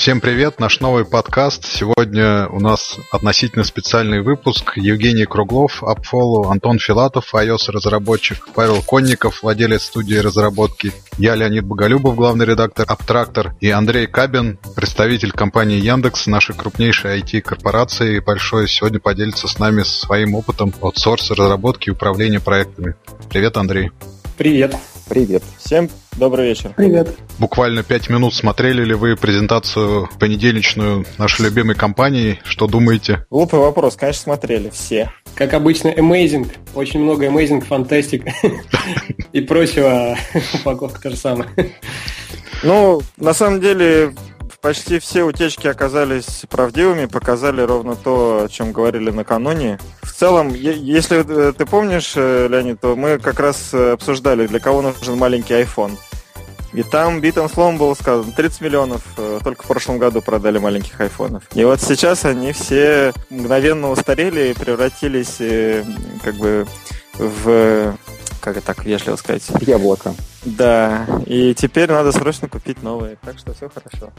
Всем привет, наш новый подкаст. Сегодня у нас относительно специальный выпуск. Евгений Круглов, Апфолу, Антон Филатов, iOS-разработчик, Павел Конников, владелец студии разработки, я, Леонид Боголюбов, главный редактор Аптрактор, и Андрей Кабин, представитель компании Яндекс, нашей крупнейшей IT-корпорации, большой, сегодня поделится с нами своим опытом аутсорса разработки и управления проектами. Привет, Андрей. Привет. Привет. Всем добрый вечер. Привет. Буквально пять минут смотрели ли вы презентацию понедельничную нашей любимой компании? Что думаете? Глупый вопрос, конечно, смотрели все. Как обычно, amazing. Очень много amazing, фантастик и прочего. Упаковка то же самое. Ну, на самом деле, почти все утечки оказались правдивыми, показали ровно то, о чем говорили накануне. В целом, если э, ты помнишь, э, Леонид, то мы как раз э, обсуждали, для кого нужен маленький iPhone. И там битым словом было сказано, 30 миллионов только в прошлом году продали маленьких айфонов. И вот сейчас они все мгновенно устарели и превратились как бы в как это так вежливо сказать? Яблоко. Да, и теперь надо срочно купить новые, так что все хорошо.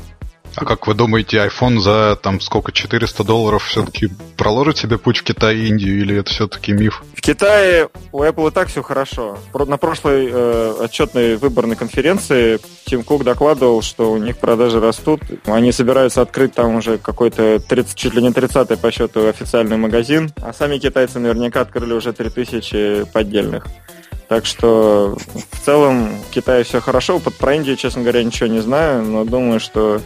А как вы думаете, iPhone за там сколько, 400 долларов все-таки проложит себе путь в Китай и Индию, или это все-таки миф? В Китае у Apple и так все хорошо. На прошлой э, отчетной выборной конференции Тим Кук докладывал, что у них продажи растут. Они собираются открыть там уже какой-то 30, чуть ли не 30 по счету официальный магазин, а сами китайцы наверняка открыли уже 3000 поддельных. Так что в целом в Китае все хорошо. Под про Индию, честно говоря, ничего не знаю, но думаю, что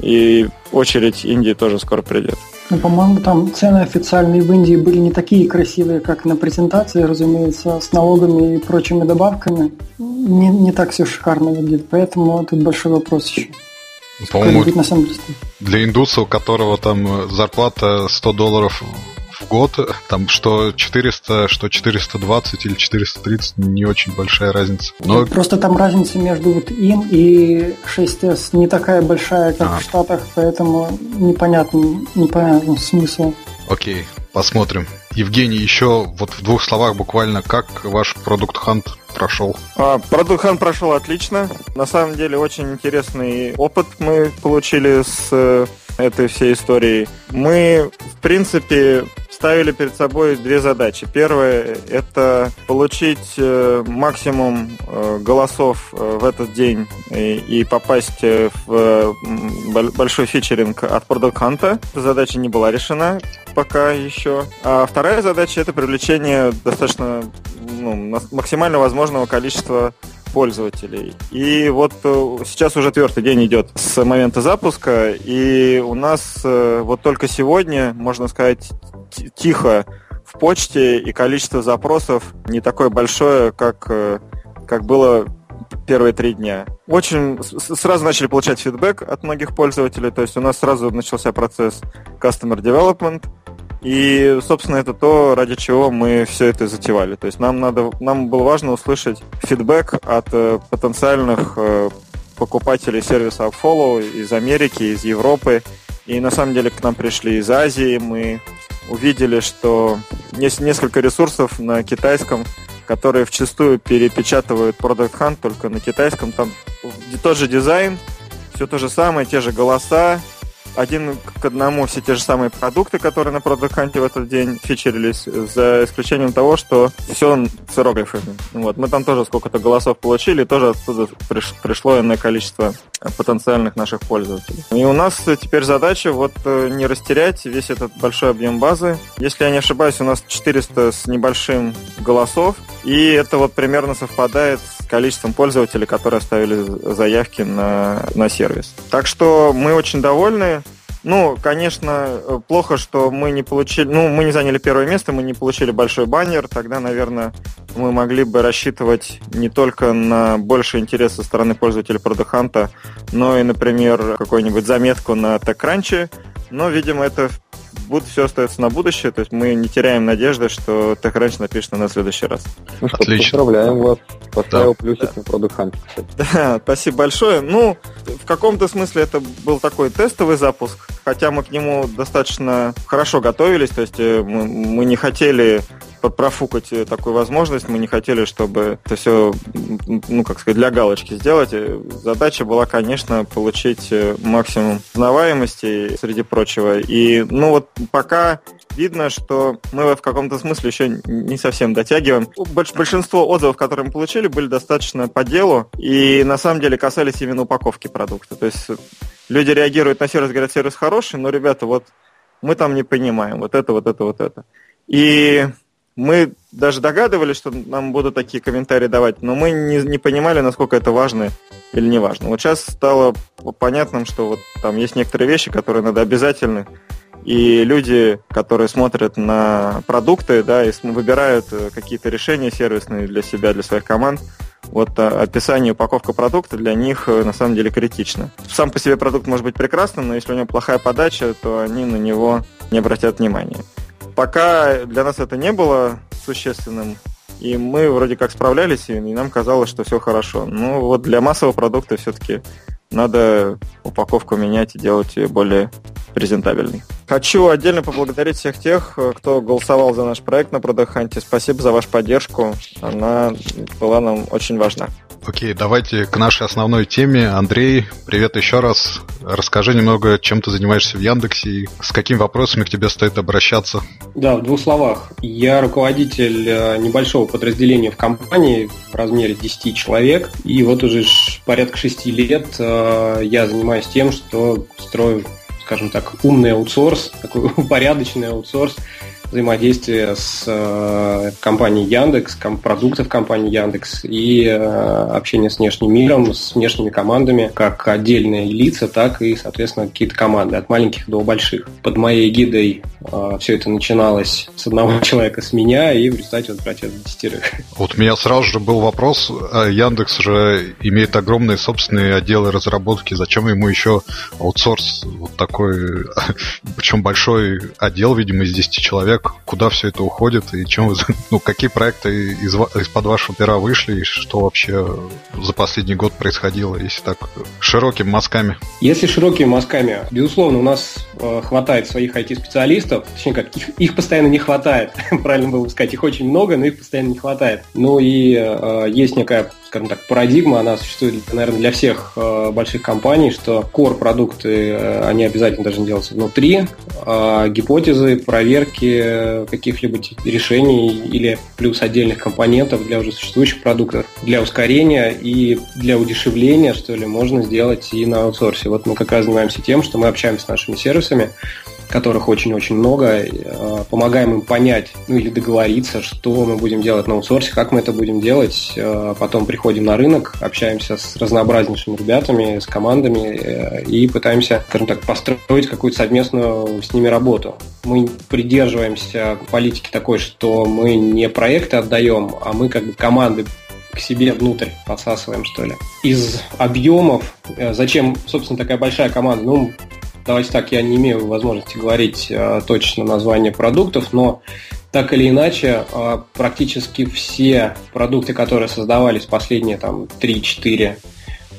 и очередь Индии тоже скоро придет. Ну, по-моему, там цены официальные в Индии были не такие красивые, как на презентации, разумеется, с налогами и прочими добавками. Не, не так все шикарно выглядит, поэтому тут большой вопрос еще. По-моему, на самом деле. для индуса, у которого там зарплата 100 долларов год, там что 400, что 420 или 430, не очень большая разница. Но... Просто там разница между вот им и 6S не такая большая, как а. в Штатах, поэтому непонятно, непонятно смысл. Окей, посмотрим. Евгений, еще вот в двух словах буквально, как ваш продукт Hunt прошел? А, продукт Hunt прошел отлично. На самом деле очень интересный опыт мы получили с э, этой всей историей. Мы, в принципе, ставили перед собой две задачи. Первая – это получить э, максимум э, голосов э, в этот день и попасть в большой фичеринг от Product Hunt. Эта задача не была решена пока еще. А вторая задача – это привлечение достаточно ну, максимально возможного количества пользователей. И вот сейчас уже четвертый день идет с момента запуска, и у нас вот только сегодня, можно сказать, тихо в почте, и количество запросов не такое большое, как, э, как было первые три дня. Очень сразу начали получать фидбэк от многих пользователей, то есть у нас сразу начался процесс Customer Development, и, собственно, это то, ради чего мы все это затевали. То есть нам, надо, нам было важно услышать фидбэк от э, потенциальных э, покупателей сервиса Follow из Америки, из Европы. И на самом деле к нам пришли из Азии, мы увидели, что есть несколько ресурсов на китайском, которые вчастую перепечатывают Product Hunt только на китайском. Там тот же дизайн, все то же самое, те же голоса, один к одному все те же самые продукты, которые на Product в этот день фичерились, за исключением того, что все с иероглифами. Вот. Мы там тоже сколько-то голосов получили, тоже оттуда приш, пришло иное количество потенциальных наших пользователей. И у нас теперь задача вот э, не растерять весь этот большой объем базы. Если я не ошибаюсь, у нас 400 с небольшим голосов, и это вот примерно совпадает с количеством пользователей, которые оставили заявки на, на сервис. Так что мы очень довольны. Ну, конечно, плохо, что мы не получили, ну, мы не заняли первое место, мы не получили большой баннер, тогда, наверное, мы могли бы рассчитывать не только на больше интерес со стороны пользователей Продаханта, но и, например, какую-нибудь заметку на TechCrunch, но, видимо, это будет все остается на будущее, то есть мы не теряем надежды, что TechCrunch напишет на нас в следующий раз. Ну что, Отлично. поздравляем вас. Поставил да. плюсик да. на Product Hunt, Да, спасибо большое. Ну, в каком-то смысле это был такой тестовый запуск, хотя мы к нему достаточно хорошо готовились, то есть э, мы, мы не хотели профукать такую возможность. Мы не хотели, чтобы это все, ну, как сказать, для галочки сделать. Задача была, конечно, получить максимум узнаваемости среди прочего. И, ну, вот пока видно, что мы в каком-то смысле еще не совсем дотягиваем. Большинство отзывов, которые мы получили, были достаточно по делу и на самом деле касались именно упаковки продукта. То есть люди реагируют на сервис, говорят, сервис хороший, но, ребята, вот мы там не понимаем вот это, вот это, вот это. И мы даже догадывались, что нам будут такие комментарии давать, но мы не, не понимали, насколько это важно или не важно. Вот сейчас стало понятным, что вот там есть некоторые вещи, которые надо обязательно и люди, которые смотрят на продукты, да, и выбирают э, какие-то решения сервисные для себя, для своих команд, вот э, описание упаковка продукта для них э, на самом деле критично. Сам по себе продукт может быть прекрасным, но если у него плохая подача, то они на него не обратят внимания. Пока для нас это не было существенным, и мы вроде как справлялись, и нам казалось, что все хорошо. Но вот для массового продукта все-таки надо упаковку менять и делать ее более презентабельной. Хочу отдельно поблагодарить всех тех, кто голосовал за наш проект на Продоханте. Спасибо за вашу поддержку. Она была нам очень важна. Окей, давайте к нашей основной теме. Андрей, привет еще раз. Расскажи немного, чем ты занимаешься в Яндексе и с какими вопросами к тебе стоит обращаться. Да, в двух словах. Я руководитель э, небольшого подразделения в компании в размере 10 человек. И вот уже порядка 6 лет э, я занимаюсь тем, что строю скажем так, умный аутсорс, такой упорядоченный аутсорс взаимодействие с э, компанией Яндекс, ком, продуктов компании Яндекс и э, общение с внешним миром, с внешними командами, как отдельные лица, так и, соответственно, какие-то команды, от маленьких до больших. Под моей гидой э, все это начиналось с одного человека, с меня, и в результате вот братья десятерых. Вот у меня сразу же был вопрос, э, Яндекс же имеет огромные собственные отделы разработки, зачем ему еще аутсорс вот такой, причем большой отдел, видимо, из 10 человек, человек, куда все это уходит и чем ну, какие проекты из, из-под вашего пера вышли и что вообще за последний год происходило, если так широкими мазками? Если широкими мазками, безусловно, у нас э, хватает своих IT-специалистов, точнее как, их, их постоянно не хватает, правильно было бы сказать, их очень много, но их постоянно не хватает. Ну и э, есть некая скажем так, парадигма, она существует, наверное, для всех э, больших компаний, что core продукты, э, они обязательно должны делаться внутри, а гипотезы, проверки каких-либо решений или плюс отдельных компонентов для уже существующих продуктов, для ускорения и для удешевления, что ли, можно сделать и на аутсорсе. Вот мы как раз занимаемся тем, что мы общаемся с нашими сервисами, которых очень-очень много, э, помогаем им понять, ну или договориться, что мы будем делать на аутсорсе, как мы это будем делать, э, потом приходим на рынок, общаемся с разнообразнейшими ребятами, с командами э, и пытаемся, скажем так, построить какую-то совместную с ними работу. Мы придерживаемся политики такой, что мы не проекты отдаем, а мы как бы команды к себе внутрь подсасываем, что ли. Из объемов, зачем, собственно, такая большая команда? Ну, давайте так, я не имею возможности говорить э, точно название продуктов, но так или иначе, э, практически все продукты, которые создавались последние там, 3, 4,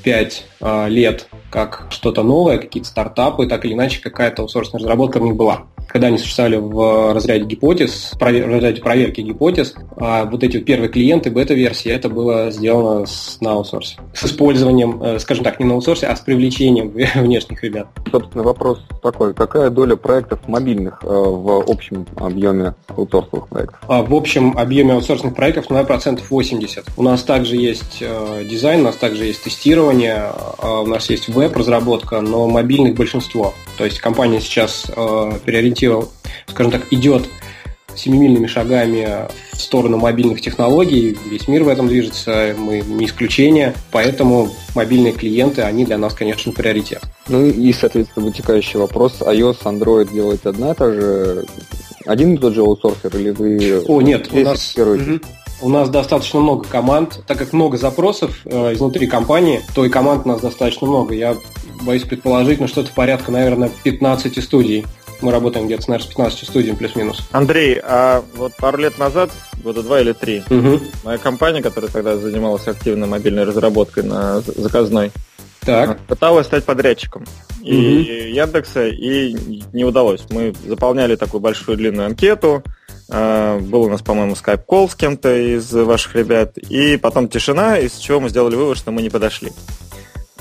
5 лет как что-то новое, какие-то стартапы, так или иначе какая-то аутсорсная разработка в них была когда они существовали в разряде гипотез, в разряде проверки гипотез, а вот эти первые клиенты бета-версии, это было сделано с, на аутсорсе. С использованием, э, скажем так, не на аутсорсе, а с привлечением внешних ребят. Собственно, вопрос такой. Какая доля проектов мобильных э, в общем объеме аутсорсовых проектов? А в общем объеме аутсорсных проектов, наверное, процентов 80. У нас также есть э, дизайн, у нас также есть тестирование, у нас есть веб-разработка, но мобильных большинство. То есть компания сейчас переориентирована перспектива, скажем так, идет семимильными шагами в сторону мобильных технологий. Весь мир в этом движется, мы не исключение. Поэтому мобильные клиенты, они для нас, конечно, приоритет. Ну и, соответственно, вытекающий вопрос. iOS, Android делаете одна и та же, один и тот же аутсорсер, или вы... О, нет, у нас... Угу. У нас достаточно много команд, так как много запросов э, изнутри компании, то и команд у нас достаточно много. Я боюсь предположить, ну что-то порядка, наверное, 15 студий. Мы работаем где-то, наверное, с 15 студиями плюс-минус. Андрей, а вот пару лет назад, года два или три, угу. моя компания, которая тогда занималась активно мобильной разработкой на заказной, так. пыталась стать подрядчиком и угу. Яндекса, и не удалось. Мы заполняли такую большую длинную анкету, был у нас, по-моему, скайп-колл с кем-то из ваших ребят, и потом тишина, из чего мы сделали вывод, что мы не подошли.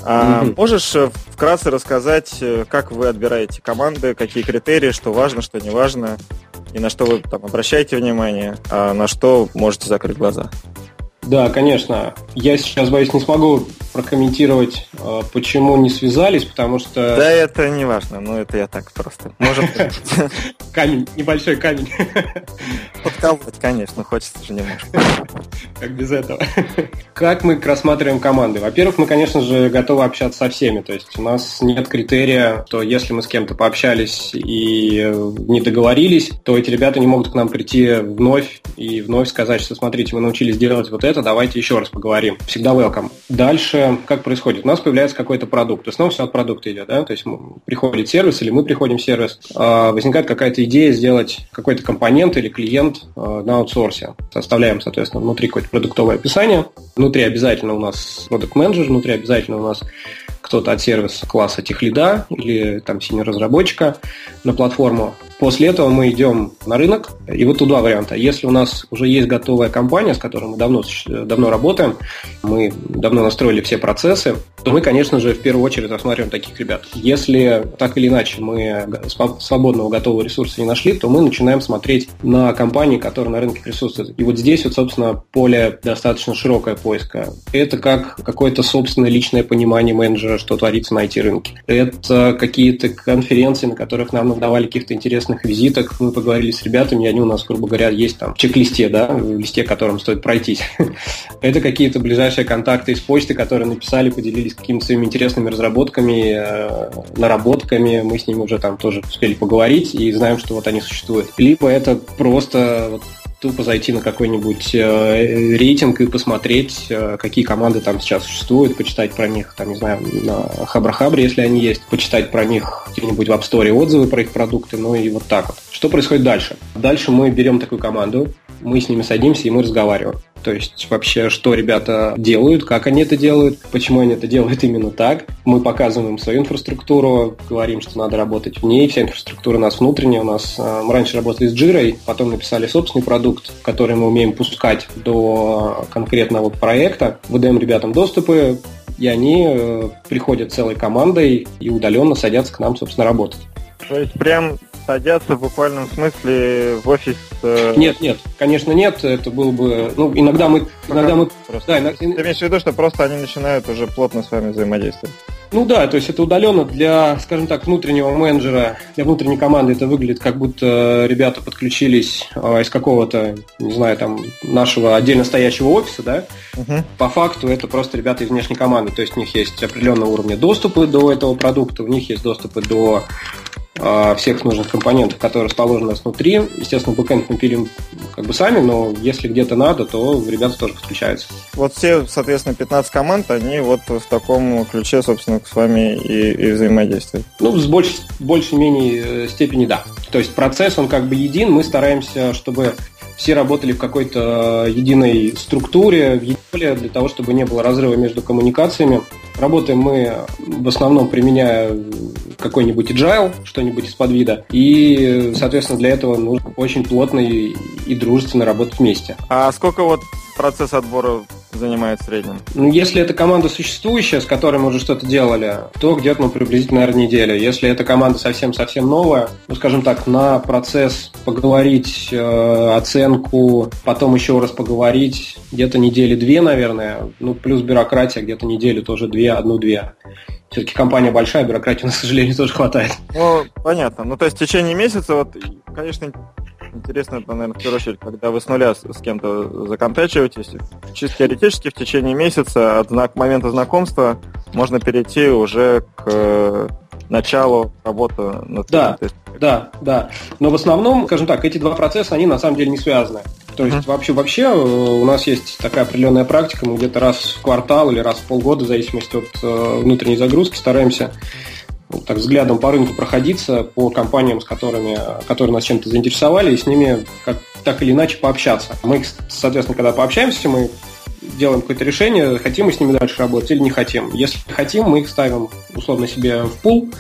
А mm-hmm. Можешь э, вкратце рассказать, э, как вы отбираете команды, какие критерии, что важно, что не важно, и на что вы там обращаете внимание, а на что можете закрыть глаза? Да, конечно. Я сейчас, боюсь, не смогу прокомментировать, э, почему не связались, потому что... Да, это не важно, но это я так просто. Может Камень, небольшой камень. Подколоть, конечно, хочется же немножко. Как без этого. Как мы рассматриваем команды? Во-первых, мы, конечно же, готовы общаться со всеми. То есть у нас нет критерия, что если мы с кем-то пообщались и не договорились, то эти ребята не могут к нам прийти вновь и вновь сказать, что смотрите, мы научились делать вот это, это, давайте еще раз поговорим. Всегда welcome. Дальше, как происходит? У нас появляется какой-то продукт. Есть, снова все от продукта идет, да? То есть, приходит сервис или мы приходим в сервис, а, возникает какая-то идея сделать какой-то компонент или клиент а, на аутсорсе. Составляем, соответственно, внутри какое-то продуктовое описание. Внутри обязательно у нас продукт менеджер внутри обязательно у нас кто-то от сервиса класса техлида или там синего разработчика на платформу. После этого мы идем на рынок, и вот тут два варианта. Если у нас уже есть готовая компания, с которой мы давно, давно работаем, мы давно настроили все процессы, то мы, конечно же, в первую очередь рассматриваем таких ребят. Если так или иначе мы свободного готового ресурса не нашли, то мы начинаем смотреть на компании, которые на рынке присутствуют. И вот здесь вот, собственно, поле достаточно широкое поиска. Это как какое-то собственное личное понимание менеджера, что творится на IT-рынке. Это какие-то конференции, на которых нам давали каких-то интересных визиток. Мы поговорили с ребятами, они у нас, грубо говоря, есть там в чек-листе, да, в листе, которым стоит пройтись. Это какие-то ближайшие контакты из почты, которые написали, поделились какими-то своими интересными разработками, э, наработками. Мы с ними уже там тоже успели поговорить и знаем, что вот они существуют. Либо это просто тупо зайти на какой-нибудь э, рейтинг и посмотреть, э, какие команды там сейчас существуют, почитать про них, там, не знаю, на Хабрахабре, если они есть, почитать про них где-нибудь в App Store отзывы про их продукты, ну и вот так вот. Что происходит дальше? Дальше мы берем такую команду, мы с ними садимся и мы разговариваем. То есть вообще, что ребята делают, как они это делают, почему они это делают именно так. Мы показываем свою инфраструктуру, говорим, что надо работать в ней. Вся инфраструктура у нас внутренняя. У нас э, мы раньше работали с Jira, потом написали собственный продукт, который мы умеем пускать до конкретного проекта. Выдаем ребятам доступы, и они э, приходят целой командой и удаленно садятся к нам, собственно, работать. То есть прям садятся в буквальном смысле в офис? Э... Нет, нет, конечно нет. Это было бы... Ну, иногда мы... Иногда мы просто. Да, иногда... Ты имеешь в виду, что просто они начинают уже плотно с вами взаимодействовать? Ну да, то есть это удаленно для, скажем так, внутреннего менеджера, для внутренней команды это выглядит, как будто ребята подключились а, из какого-то, не знаю, там, нашего отдельно стоящего офиса, да. Угу. По факту это просто ребята из внешней команды, то есть у них есть определенного уровня доступы до этого продукта, у них есть доступы до всех нужных компонентов, которые расположены у нас внутри. Естественно, бэкэнд мы пилим как бы сами, но если где-то надо, то ребята тоже подключаются. Вот все, соответственно, 15 команд, они вот в таком ключе, собственно, с вами и, и взаимодействуют. Ну, с больш, большей-менее э, степени да. То есть процесс, он как бы един, мы стараемся, чтобы все работали в какой-то единой структуре, в единой для того, чтобы не было разрыва между коммуникациями. Работаем мы в основном применяя какой-нибудь agile, что-нибудь из-под вида. И, соответственно, для этого нужно очень плотно и, и дружественно работать вместе. А сколько вот процесс отбора занимает в среднем? Ну, если это команда существующая, с которой мы уже что-то делали, то где-то, ну, приблизительно, наверное, неделя. Если это команда совсем-совсем новая, ну, скажем так, на процесс поговорить, э, оценку, потом еще раз поговорить, где-то недели две, наверное, ну, плюс бюрократия, где-то неделю тоже две, одну-две. Все-таки компания большая, бюрократии у нас, к сожалению, тоже хватает. Ну, понятно. Ну, то есть в течение месяца, вот, конечно, интересно, это, наверное, в первую очередь, когда вы с нуля с, с кем-то законтачиваетесь, чисто теоретически в течение месяца от знак, момента знакомства можно перейти уже к э, началу работы над Да, да, да. Но в основном, скажем так, эти два процесса, они на самом деле не связаны. То есть uh-huh. вообще, вообще э, у нас есть такая определенная практика, мы где-то раз в квартал или раз в полгода, в зависимости от э, внутренней загрузки, стараемся так взглядом по рынку проходиться по компаниям, с которыми, которые нас чем-то заинтересовали, и с ними как, так или иначе пообщаться. Мы, соответственно, когда пообщаемся, мы делаем какое-то решение, хотим мы с ними дальше работать или не хотим. Если хотим, мы их ставим условно себе в пул,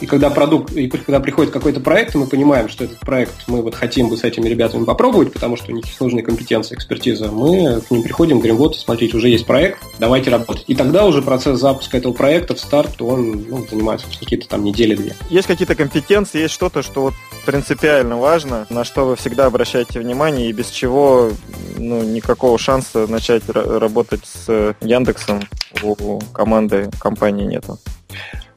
И когда продукт, и когда приходит какой-то проект, мы понимаем, что этот проект мы вот хотим бы с этими ребятами попробовать, потому что у них есть нужные компетенции, экспертиза, мы к ним приходим, говорим, вот, смотрите, уже есть проект, давайте работать. И тогда уже процесс запуска этого проекта в старт, он ну, занимает какие-то там недели-две. Есть какие-то компетенции, есть что-то, что вот принципиально важно, на что вы всегда обращаете внимание и без чего ну, никакого шанса начать работать с Яндексом у команды компании нету.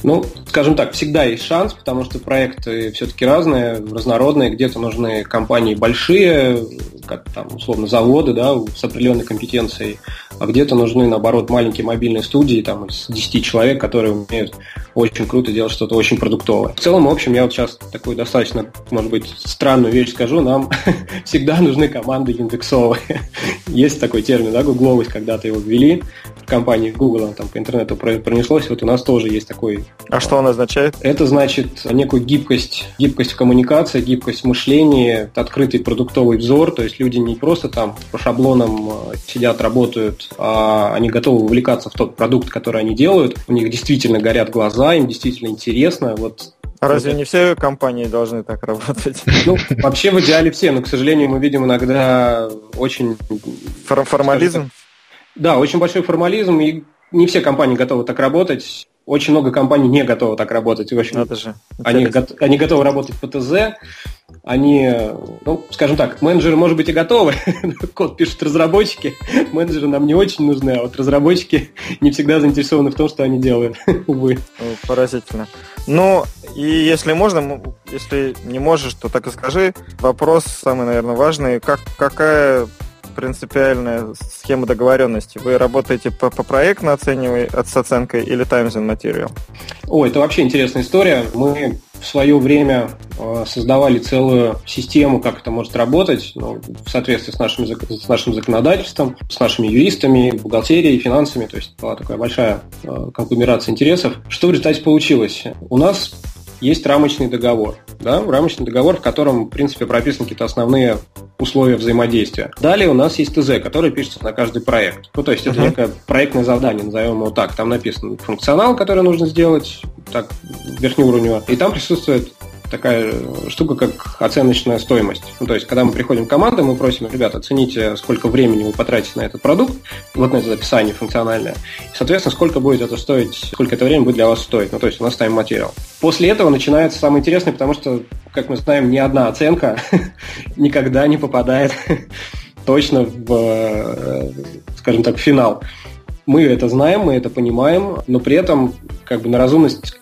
Ну, скажем так, всегда есть шанс, потому что проекты все-таки разные, разнородные. Где-то нужны компании большие, как там, условно, заводы, да, с определенной компетенцией, а где-то нужны, наоборот, маленькие мобильные студии, там, из 10 человек, которые умеют очень круто делать что-то очень продуктовое. В целом, в общем, я вот сейчас такую достаточно, может быть, странную вещь скажу, нам всегда нужны команды индексовые. есть такой термин, да, гугловость, когда-то его ввели, в компании Google, там по интернету пронеслось, вот у нас тоже есть такой а что он означает? Это значит некую гибкость, гибкость в коммуникации, гибкость в мышлении, открытый продуктовый взор, то есть люди не просто там по шаблонам э, сидят, работают, они готовы увлекаться в тот продукт, который они делают, у них действительно горят глаза, им действительно интересно, вот а разве не все компании должны так работать? Ну, вообще в идеале все, но, к сожалению, мы видим иногда очень... Формализм? Да, очень большой формализм, и не все компании готовы так работать. Очень много компаний не готовы так работать. В общем, Это же они, они готовы работать по ТЗ, они, ну, скажем так, менеджеры, может быть, и готовы, код пишут разработчики, менеджеры нам не очень нужны, а вот разработчики не всегда заинтересованы в том, что они делают, увы. Поразительно. Ну, и если можно, если не можешь, то так и скажи. Вопрос самый, наверное, важный. Как, какая принципиальная схема договоренности? Вы работаете по, по проектно оценивая, с оценкой или times and material? О, это вообще интересная история. Мы в свое время э, создавали целую систему, как это может работать, ну, в соответствии с нашим, с нашим законодательством, с нашими юристами, бухгалтерией, финансами. То есть была такая большая э, конгломерация интересов. Что в результате получилось? У нас есть рамочный договор. Да? Рамочный договор, в котором, в принципе, прописаны какие-то основные условия взаимодействия. Далее у нас есть ТЗ, который пишется на каждый проект. Ну, то есть это uh-huh. некое проектное задание, назовем его так. Там написан функционал, который нужно сделать, так, верхнеуровнево. И там присутствует такая штука, как оценочная стоимость. Ну, то есть, когда мы приходим в команду, мы просим, ребята, оцените, сколько времени вы потратите на этот продукт, вот на это описание функциональное, и, соответственно, сколько будет это стоить, сколько это время будет для вас стоить. Ну, то есть, у нас тайм материал. После этого начинается самое интересное, потому что, как мы знаем, ни одна оценка никогда не попадает точно в, э, скажем так, финал. Мы это знаем, мы это понимаем, но при этом как бы на разумность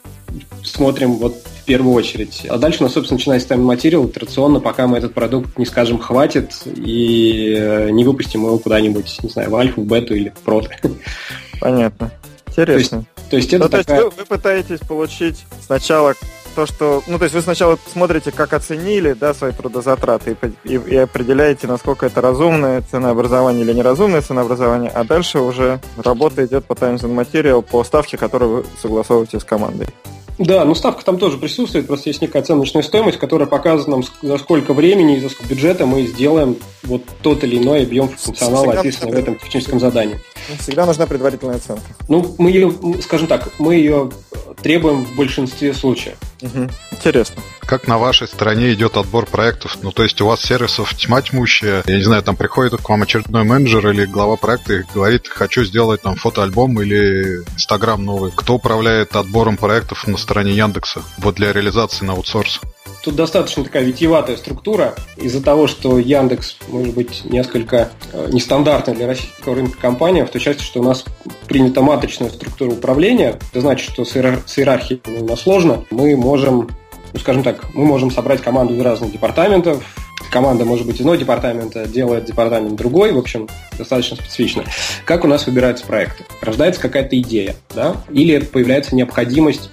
смотрим вот первую очередь. А дальше у нас, собственно, начинается material итерационно, пока мы этот продукт не скажем хватит и э, не выпустим его куда-нибудь, не знаю, в альфу, в бету или в прот. Понятно. Интересно. То есть, то есть это ну, такая... то есть вы, вы пытаетесь получить сначала то, что... Ну, то есть вы сначала смотрите, как оценили, да, свои трудозатраты и, и, и определяете, насколько это разумное ценообразование или неразумное ценообразование, а дальше уже работа идет по Times and Material по ставке, которую вы согласовываете с командой. Да, но ставка там тоже присутствует, просто есть некая оценочная стоимость, которая показывает нам, за сколько времени и за сколько бюджета мы сделаем вот тот или иной объем функционала, описанный в этом техническом задании. Всегда нужна предварительная оценка. Ну, мы ее, скажем так, мы ее требуем в большинстве случаев. Угу. Интересно. Как на вашей стороне идет отбор проектов? Ну, то есть у вас сервисов тьма тьмущая. Я не знаю, там приходит к вам очередной менеджер или глава проекта и говорит, хочу сделать там фотоальбом или Инстаграм новый. Кто управляет отбором проектов на стороне Яндекса вот для реализации на аутсорс? Тут достаточно такая витиеватая структура. Из-за того, что Яндекс, может быть, несколько э, нестандартная для российского рынка компания, в той части, что у нас принята маточная структура управления, это значит, что с, иер... с иерархией у нас сложно. Мы можем, ну, скажем так, мы можем собрать команду из разных департаментов, команда может быть из одного департамента, делает департамент другой, в общем, достаточно специфично. Как у нас выбираются проекты? Рождается какая-то идея, да? Или появляется необходимость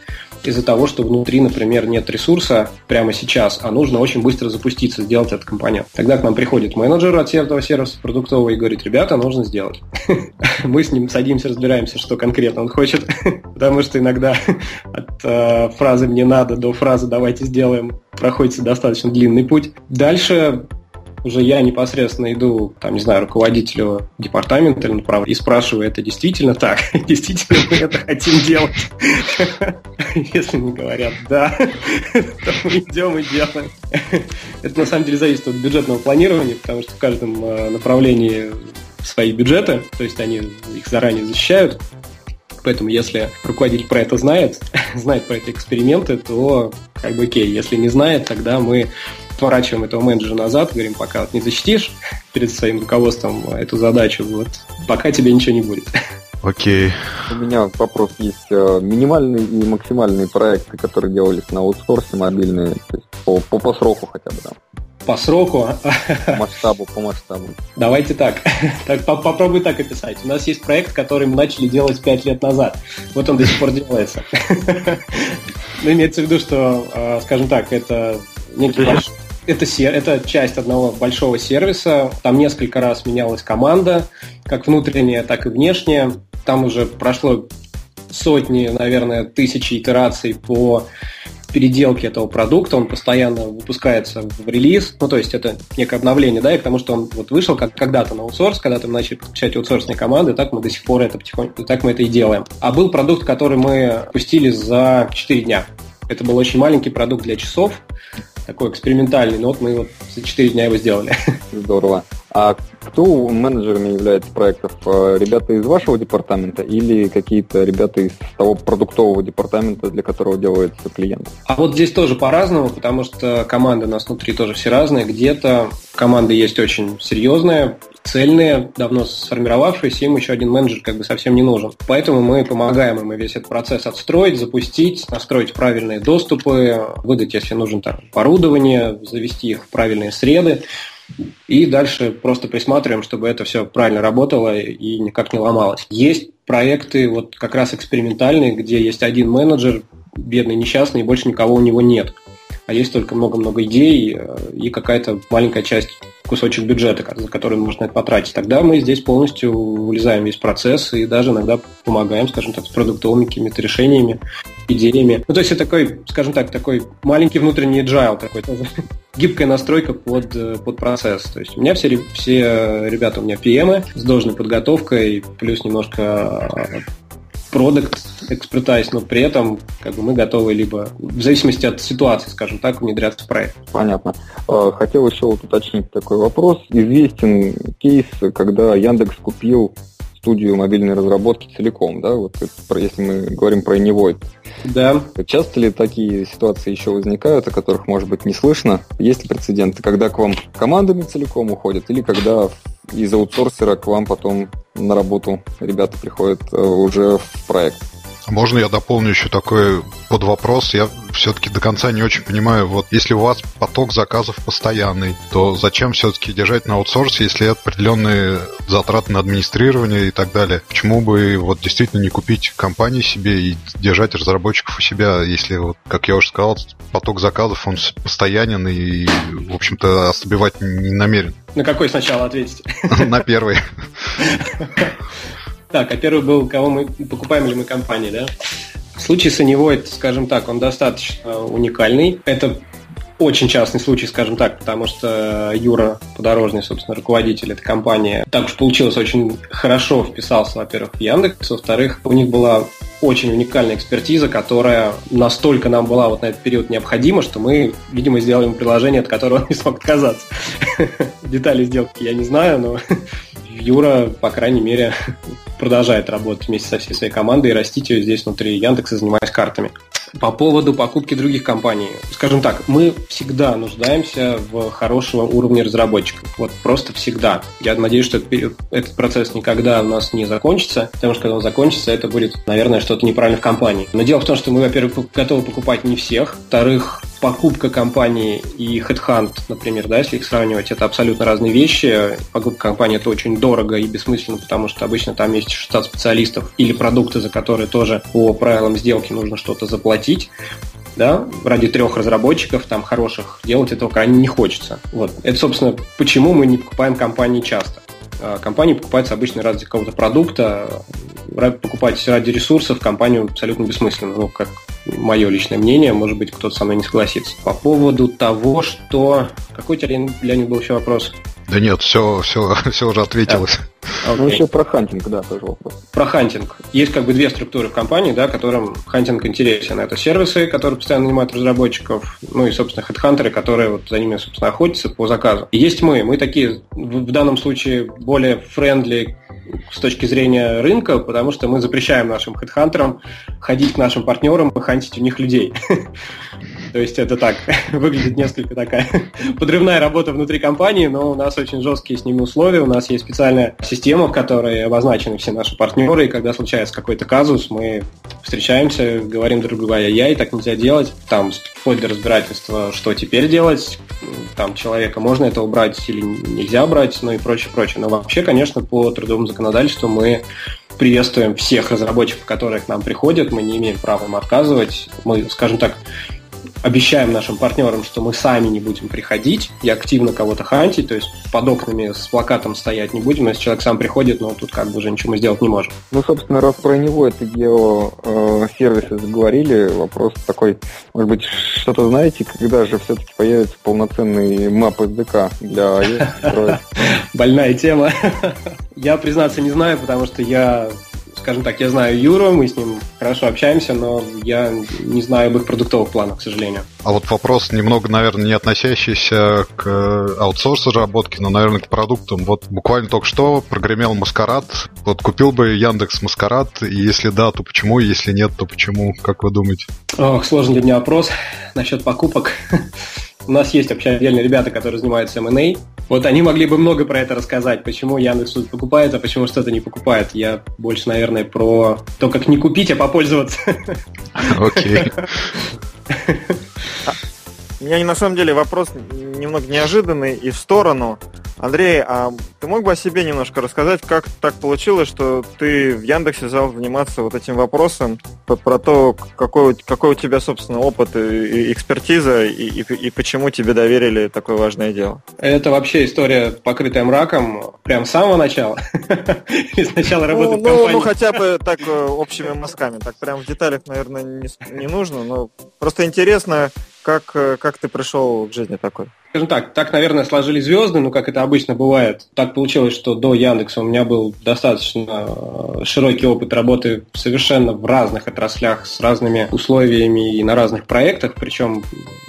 из-за того, что внутри, например, нет ресурса прямо сейчас, а нужно очень быстро запуститься, сделать этот компонент. Тогда к нам приходит менеджер от этого сервиса продуктового и говорит, ребята, нужно сделать. Мы с ним садимся, разбираемся, что конкретно он хочет, потому что иногда от э, фразы «мне надо» до фразы «давайте сделаем» проходится достаточно длинный путь. Дальше уже я непосредственно иду, там, не знаю, руководителю департамента или направо и спрашиваю, это действительно так? Действительно мы это хотим делать? Если мне говорят «да», то мы идем и делаем. Это на самом деле зависит от бюджетного планирования, потому что в каждом э, направлении свои бюджеты, то есть они их заранее защищают. Поэтому если руководитель про это знает, знает про эти эксперименты, то как бы окей. Если не знает, тогда мы отворачиваем этого менеджера назад, говорим, пока вот не защитишь перед своим руководством эту задачу, вот, пока тебе ничего не будет. Окей. У меня вопрос есть. Э, минимальные и максимальные проекты, которые делались на аутсорсе мобильные, то есть по, по, по сроку хотя бы, да. По сроку? По масштабу, по масштабу. Давайте так. так попробуй так описать. У нас есть проект, который мы начали делать 5 лет назад. Вот он до сих пор делается. Ну, имеется в виду, что, э, скажем так, это некий это, это часть одного большого сервиса. Там несколько раз менялась команда, как внутренняя, так и внешняя. Там уже прошло сотни, наверное, тысячи итераций по переделке этого продукта, он постоянно выпускается в релиз, ну, то есть это некое обновление, да, и потому что он вот вышел как когда-то на аутсорс, когда-то мы начали подключать аутсорсные команды, так мы до сих пор это потихоньку, так мы это и делаем. А был продукт, который мы пустили за 4 дня. Это был очень маленький продукт для часов, такой экспериментальный, но вот мы вот за 4 дня его сделали. Здорово. А кто менеджерами является проектов? Э, ребята из вашего департамента или какие-то ребята из того продуктового департамента, для которого делается клиент? А вот здесь тоже по-разному, потому что команды у нас внутри тоже все разные. Где-то команды есть очень серьезные, цельные, давно сформировавшиеся, им еще один менеджер как бы совсем не нужен. Поэтому мы помогаем им весь этот процесс отстроить, запустить, настроить правильные доступы, выдать, если нужен там оборудование, завести их в правильные среды. И дальше просто присматриваем, чтобы это все правильно работало и никак не ломалось. Есть проекты вот как раз экспериментальные, где есть один менеджер, бедный, несчастный, и больше никого у него нет. А есть только много-много идей э, и какая-то маленькая часть кусочек бюджета, за который можно потратить. Тогда мы здесь полностью вылезаем весь процесс и даже иногда помогаем, скажем так, с продуктовыми какими-то решениями, идеями. Ну, то есть это такой, скажем так, такой маленький внутренний agile такой тоже. Гибкая настройка под, под процесс. То есть у меня все, все ребята у меня PM с должной подготовкой, плюс немножко продукт экспертайз, но при этом как бы мы готовы либо в зависимости от ситуации, скажем так, внедряться в проект. Понятно. А, хотел еще вот уточнить такой вопрос. Известен кейс, когда Яндекс купил студию мобильной разработки целиком, да, вот если мы говорим про Invoid. Да. Часто ли такие ситуации еще возникают, о которых, может быть, не слышно? Есть ли прецеденты, когда к вам командами целиком уходят, или когда из аутсорсера к вам потом на работу ребята приходят э, уже в проект? Можно я дополню еще такой под вопрос? Я все-таки до конца не очень понимаю, вот если у вас поток заказов постоянный, то зачем все-таки держать на аутсорсе, если определенные затраты на администрирование и так далее? Почему бы вот действительно не купить компании себе и держать разработчиков у себя, если, вот, как я уже сказал, поток заказов, он постоянен и, в общем-то, ослабевать не намерен? На какой сначала ответить? На первый. Так, а первый был, кого мы покупаем ли мы компании, да? Случай с Anyway, скажем так, он достаточно уникальный. Это очень частный случай, скажем так, потому что Юра Подорожный, собственно, руководитель этой компании, так уж получилось, очень хорошо вписался, во-первых, в Яндекс, во-вторых, у них была очень уникальная экспертиза, которая настолько нам была вот на этот период необходима, что мы, видимо, сделали ему приложение, от которого он не смог отказаться. Детали сделки я не знаю, но Юра, по крайней мере, продолжает работать вместе со всей своей командой и растить ее здесь внутри Яндекса, занимаясь картами. По поводу покупки других компаний. Скажем так, мы всегда нуждаемся в хорошего уровня разработчиков. Вот просто всегда. Я надеюсь, что этот процесс никогда у нас не закончится, потому что когда он закончится, это будет, наверное, что-то неправильно в компании. Но дело в том, что мы, во-первых, готовы покупать не всех. Во-вторых, покупка компании и Headhunt, например, да, если их сравнивать, это абсолютно разные вещи. Покупка компании это очень дорого и бессмысленно, потому что обычно там есть штат специалистов или продукты, за которые тоже по правилам сделки нужно что-то заплатить да, ради трех разработчиков, там, хороших, делать этого крайне не хочется. Вот. Это, собственно, почему мы не покупаем компании часто. А, компании покупаются обычно ради какого-то продукта, покупать ради ресурсов компанию абсолютно бессмысленно, ну, как мое личное мнение, может быть, кто-то со мной не согласится. По поводу того, что Какой у тебя, Леонид, был еще вопрос? Да нет, все, все, все уже ответилось. А, ну, еще про hunting, да, тоже вопрос. Про hunting. Есть как бы две структуры в компании, да, которым hunting интересен. Это сервисы, которые постоянно нанимают разработчиков, ну и, собственно, хедхантеры, которые вот за ними, собственно, охотятся по заказу. И есть мы. Мы такие, в данном случае, более friendly с точки зрения рынка, потому что мы запрещаем нашим хедхантерам ходить к нашим партнерам и хантить у них людей. То есть это так, выглядит несколько такая подрывная работа внутри компании, но у нас очень жесткие с ними условия, у нас есть специальная система, в которой обозначены все наши партнеры, и когда случается какой-то казус, мы встречаемся, говорим друг другу, ай-яй, так нельзя делать, там вплоть до разбирательства, что теперь делать, там человека можно это убрать или нельзя брать, ну и прочее, прочее. Но вообще, конечно, по трудовому законодательству мы приветствуем всех разработчиков, которые к нам приходят, мы не имеем права им отказывать. Мы, скажем так, обещаем нашим партнерам, что мы сами не будем приходить и активно кого-то хантить, то есть под окнами с плакатом стоять не будем, если человек сам приходит, но тут как бы уже ничего мы сделать не можем. Ну, собственно, раз про него это дело э, сервисы заговорили, вопрос такой, может быть, что-то знаете, когда же все-таки появится полноценный мап SDK для iOS? Больная тема. Я, признаться, не знаю, потому что я скажем так, я знаю Юру, мы с ним хорошо общаемся, но я не знаю об их продуктовых планах, к сожалению. А вот вопрос немного, наверное, не относящийся к аутсорсу разработки, но, наверное, к продуктам. Вот буквально только что прогремел Маскарад. Вот купил бы Яндекс Маскарад, и если да, то почему, если нет, то почему? Как вы думаете? Ох, сложный для меня вопрос насчет покупок. У нас есть вообще отдельные ребята, которые занимаются M&A. Вот они могли бы много про это рассказать, почему Яндекс что-то покупает, а почему что-то не покупает. Я больше, наверное, про то, как не купить, а попользоваться. Окей. У меня на самом деле вопрос немного неожиданный и в сторону. Андрей, а ты мог бы о себе немножко рассказать, как так получилось, что ты в Яндексе взял заниматься вот этим вопросом, про то, какой, какой у тебя, собственно, опыт и экспертиза, и, и, и почему тебе доверили такое важное дело? Это вообще история, покрытая мраком, прям с самого начала? Или сначала работать ну, в компании? Ну, ну, хотя бы так э, общими мазками, так прям в деталях, наверное, не, не нужно, но просто интересно, как, э, как ты пришел к жизни такой? Скажем так, так, наверное, сложились звезды, ну, как это обычно бывает. Так получилось, что до Яндекса у меня был достаточно э, широкий опыт работы совершенно в разных отраслях, с разными условиями и на разных проектах, причем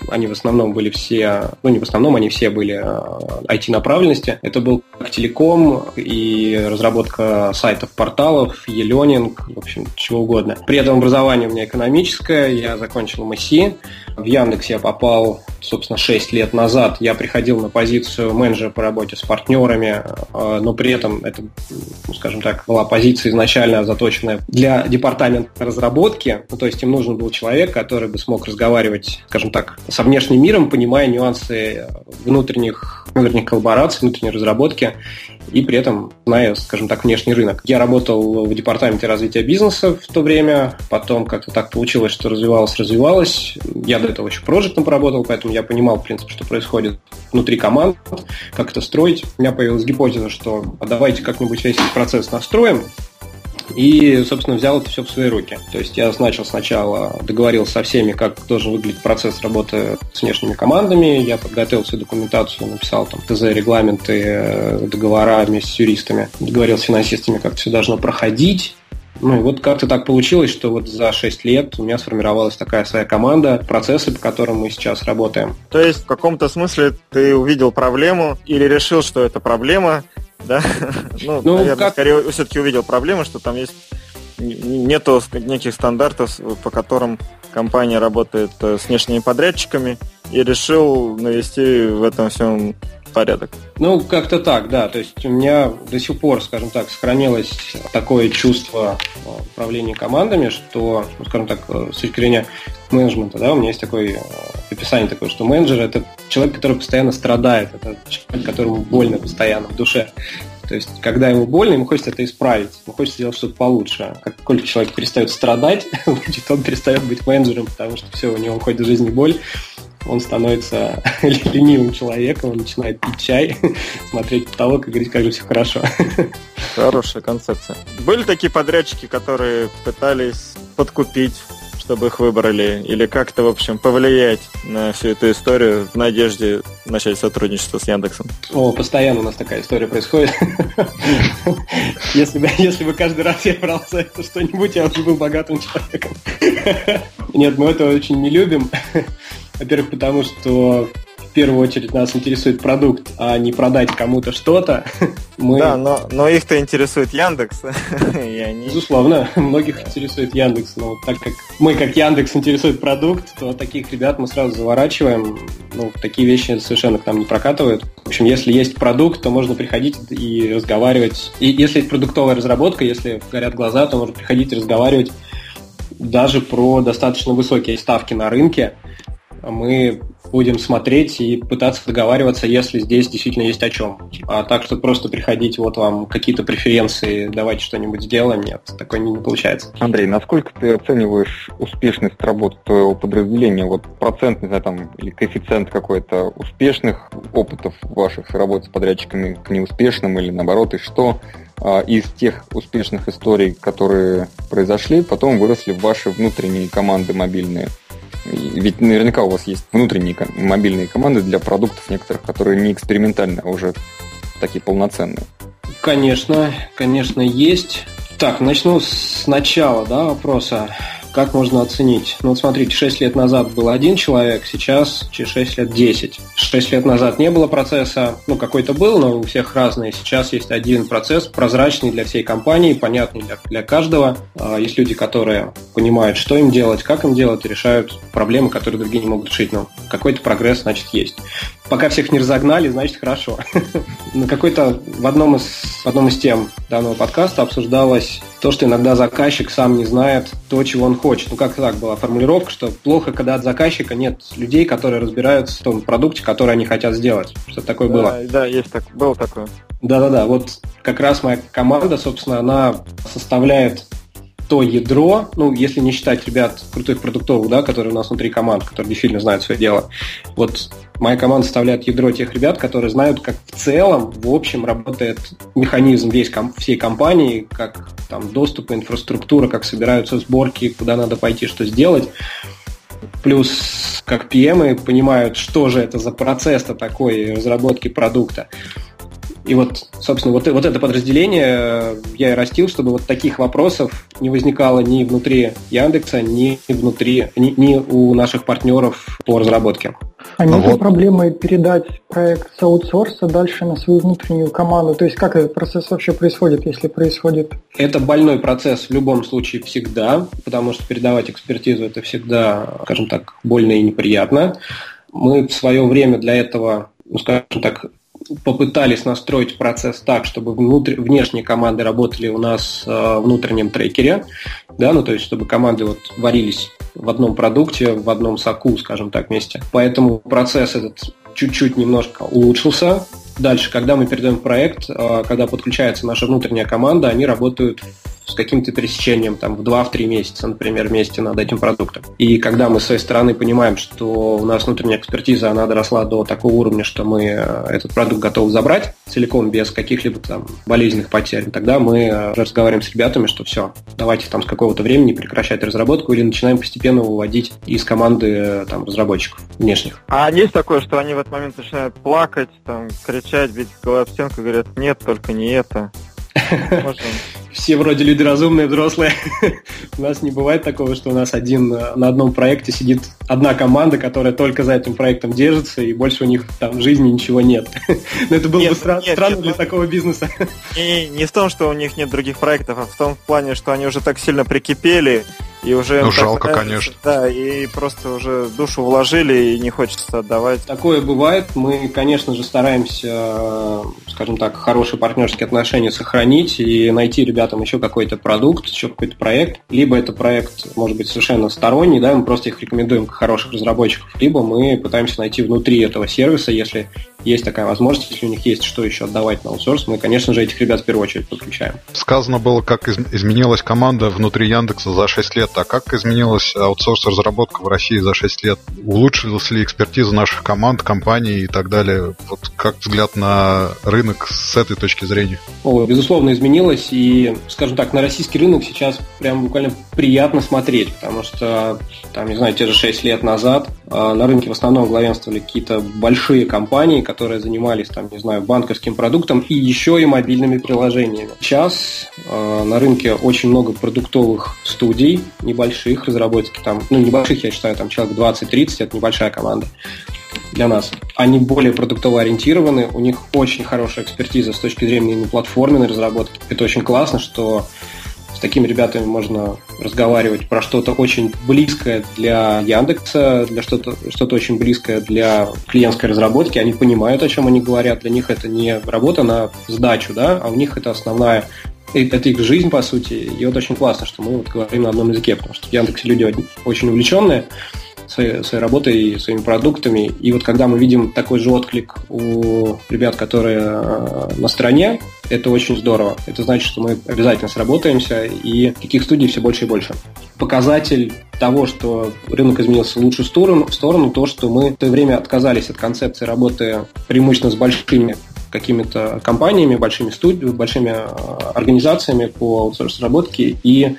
они в основном были все, ну, не в основном, они все были IT-направленности. Э, это был как телеком и разработка сайтов, порталов, e-learning, в общем, чего угодно. При этом образование у меня экономическое, я закончил МСИ, в Яндекс я попал, собственно, 6 лет назад. Я приходил на позицию менеджера по работе с партнерами, э, но при этом это, ну, скажем так, была позиция изначально заточенная для департамента разработки. Ну, то есть им нужен был человек, который бы смог разговаривать, скажем так, со внешним миром, понимая нюансы внутренних, внутренних коллабораций, внутренней разработки и при этом зная, скажем так, внешний рынок. Я работал в департаменте развития бизнеса в то время, потом как-то так получилось, что развивалось, развивалось. Я до этого еще проектом поработал, поэтому я понимал, в принципе, что происходит внутри команд, как это строить. У меня появилась гипотеза, что а давайте как-нибудь весь этот процесс настроим, и, собственно, взял это все в свои руки. То есть я начал сначала, договорился со всеми, как должен выглядеть процесс работы с внешними командами, я подготовил всю документацию, написал там ТЗ, регламенты, э, договора вместе с юристами, договорился с финансистами, как все должно проходить, ну и вот как-то так получилось, что вот за 6 лет у меня сформировалась такая своя команда, процессы, по которым мы сейчас работаем. То есть в каком-то смысле ты увидел проблему или решил, что это проблема, да? Ну, ну наверное, как... скорее все-таки увидел проблему, что там есть нету неких стандартов, по которым компания работает э, с внешними подрядчиками, и решил навести в этом всем порядок. Ну, как-то так, да. То есть у меня до сих пор, скажем так, сохранилось такое чувство э, управления командами, что, ну, скажем так, э, с точки зрения менеджмента, да, у меня есть такое описание такое, что менеджер – это человек, который постоянно страдает, это человек, которому больно постоянно в душе. То есть, когда ему больно, ему хочется это исправить, ему хочется сделать что-то получше. Как только человек перестает страдать, значит, он перестает быть менеджером, потому что все, у него уходит в жизни боль, он становится ленивым человеком, он начинает пить чай, смотреть потолок и говорить, как же все хорошо. Хорошая концепция. Были такие подрядчики, которые пытались подкупить чтобы их выбрали, или как-то, в общем, повлиять на всю эту историю в надежде начать сотрудничество с Яндексом? О, постоянно у нас такая история происходит. Если бы, каждый раз я брался это что-нибудь, я уже был богатым человеком. Нет, мы это очень не любим. Во-первых, потому что первую очередь нас интересует продукт, а не продать кому-то что-то. Мы... Да, но, но их-то интересует Яндекс. и они... Безусловно, многих интересует Яндекс. Но так как мы, как Яндекс, интересует продукт, то таких ребят мы сразу заворачиваем. Ну, такие вещи совершенно к нам не прокатывают. В общем, если есть продукт, то можно приходить и разговаривать. И если есть продуктовая разработка, если горят глаза, то можно приходить и разговаривать даже про достаточно высокие ставки на рынке. Мы будем смотреть и пытаться договариваться, если здесь действительно есть о чем. А так, что просто приходить, вот вам какие-то преференции, давайте что-нибудь сделаем, нет, такое не, не получается. Андрей, насколько ты оцениваешь успешность работы твоего подразделения? Вот процент, не знаю, там, или коэффициент какой-то успешных опытов ваших работ с подрядчиками к неуспешным или наоборот, и что а, из тех успешных историй, которые произошли, потом выросли в ваши внутренние команды мобильные? Ведь наверняка у вас есть внутренние мобильные команды для продуктов некоторых, которые не экспериментальные, а уже такие полноценные. Конечно, конечно, есть. Так, начну с начала да, вопроса. Как можно оценить? Ну вот смотрите, 6 лет назад был один человек, сейчас через 6 лет 10. 6 лет назад не было процесса, ну какой-то был, но у всех разные. Сейчас есть один процесс, прозрачный для всей компании, понятный для, для каждого. А, есть люди, которые понимают, что им делать, как им делать, и решают проблемы, которые другие не могут решить. Но какой-то прогресс, значит, есть. Пока всех не разогнали, значит, хорошо. На какой-то в одном из, в одном из тем данного подкаста обсуждалось то, что иногда заказчик сам не знает то, чего он хочет. Ну, как так была формулировка, что плохо, когда от заказчика нет людей, которые разбираются в том продукте, который они хотят сделать. Что такое да, было? Да, есть так, было такое. Да-да-да, вот как раз моя команда, собственно, она составляет то ядро, ну, если не считать ребят крутых продуктовых, да, которые у нас внутри команд, которые действительно знают свое дело. Вот моя команда составляет ядро тех ребят, которые знают, как в целом, в общем, работает механизм весь всей компании, как там доступ, инфраструктура, как собираются сборки, куда надо пойти, что сделать. Плюс, как PM понимают, что же это за процесс-то такой разработки продукта. И вот, собственно, вот, вот это подразделение э, я и растил, чтобы вот таких вопросов не возникало ни внутри Яндекса, ни внутри, ни, ни у наших партнеров по разработке. А нет вот. проблемы передать проект с аутсорса дальше на свою внутреннюю команду? То есть как этот процесс вообще происходит, если происходит? Это больной процесс в любом случае всегда, потому что передавать экспертизу это всегда, скажем так, больно и неприятно. Мы в свое время для этого, ну, скажем так, попытались настроить процесс так, чтобы внутри, внешние команды работали у нас э, в внутреннем трекере, да, ну то есть чтобы команды вот варились в одном продукте, в одном соку, скажем так, вместе. Поэтому процесс этот чуть-чуть немножко улучшился. Дальше, когда мы передаем проект, э, когда подключается наша внутренняя команда, они работают с каким-то пересечением там, в 2-3 месяца, например, вместе над этим продуктом. И когда мы с своей стороны понимаем, что у нас внутренняя экспертиза, она доросла до такого уровня, что мы э, этот продукт готовы забрать целиком, без каких-либо там болезненных потерь, тогда мы э, разговариваем с ребятами, что все, давайте там с какого-то времени прекращать разработку или начинаем постепенно выводить из команды э, там, разработчиков внешних. А есть такое, что они в этот момент начинают плакать, там, кричать, бить головой об стенку, говорят, нет, только не это. Все вроде люди разумные, взрослые. У нас не бывает такого, что у нас один э, на одном проекте сидит одна команда, которая только за этим проектом держится, и больше у них там в жизни ничего нет. Но это было бы странно для такого бизнеса. Не в том, что у них нет других проектов, а в том плане, что они уже так сильно прикипели, и уже ну, жалко, конечно. Да, и просто уже душу вложили, и не хочется отдавать. Такое бывает. Мы, конечно же, стараемся, скажем так, хорошие партнерские отношения сохранить и найти ребятам еще какой-то продукт, еще какой-то проект. Либо это проект, может быть, совершенно сторонний, да, мы просто их рекомендуем как хороших разработчиков, либо мы пытаемся найти внутри этого сервиса, если есть такая возможность, если у них есть что еще отдавать на аутсорс, мы, конечно же, этих ребят в первую очередь подключаем. Сказано было, как изменилась команда внутри Яндекса за 6 лет. А как изменилась аутсорс-разработка в России за 6 лет? Улучшилась ли экспертиза наших команд, компаний и так далее? Вот как взгляд на рынок с этой точки зрения? О, безусловно, изменилась. И, скажем так, на российский рынок сейчас прям буквально приятно смотреть, потому что, там, не знаю, те же 6 лет назад а, на рынке в основном главенствовали какие-то большие компании, которые занимались, там, не знаю, банковским продуктом и еще и мобильными приложениями. Сейчас э, на рынке очень много продуктовых студий, небольших разработки, там, ну, небольших, я считаю, там человек 20-30, это небольшая команда для нас. Они более продуктово ориентированы, у них очень хорошая экспертиза с точки зрения платформенной разработки. Это очень классно, что с такими ребятами можно разговаривать про что-то очень близкое для Яндекса, для что-то что очень близкое для клиентской разработки. Они понимают, о чем они говорят. Для них это не работа на сдачу, да, а у них это основная это их жизнь, по сути. И вот очень классно, что мы вот говорим на одном языке, потому что в Яндексе люди очень увлеченные, своей, своей работой своими продуктами. И вот когда мы видим такой же отклик у ребят, которые э, на стороне, это очень здорово. Это значит, что мы обязательно сработаемся, и таких студий все больше и больше. Показатель того, что рынок изменился в лучшую сторону, в сторону то, что мы в то время отказались от концепции работы преимущественно с большими какими-то компаниями, большими студиями, большими э, организациями по аутсорс-разработке и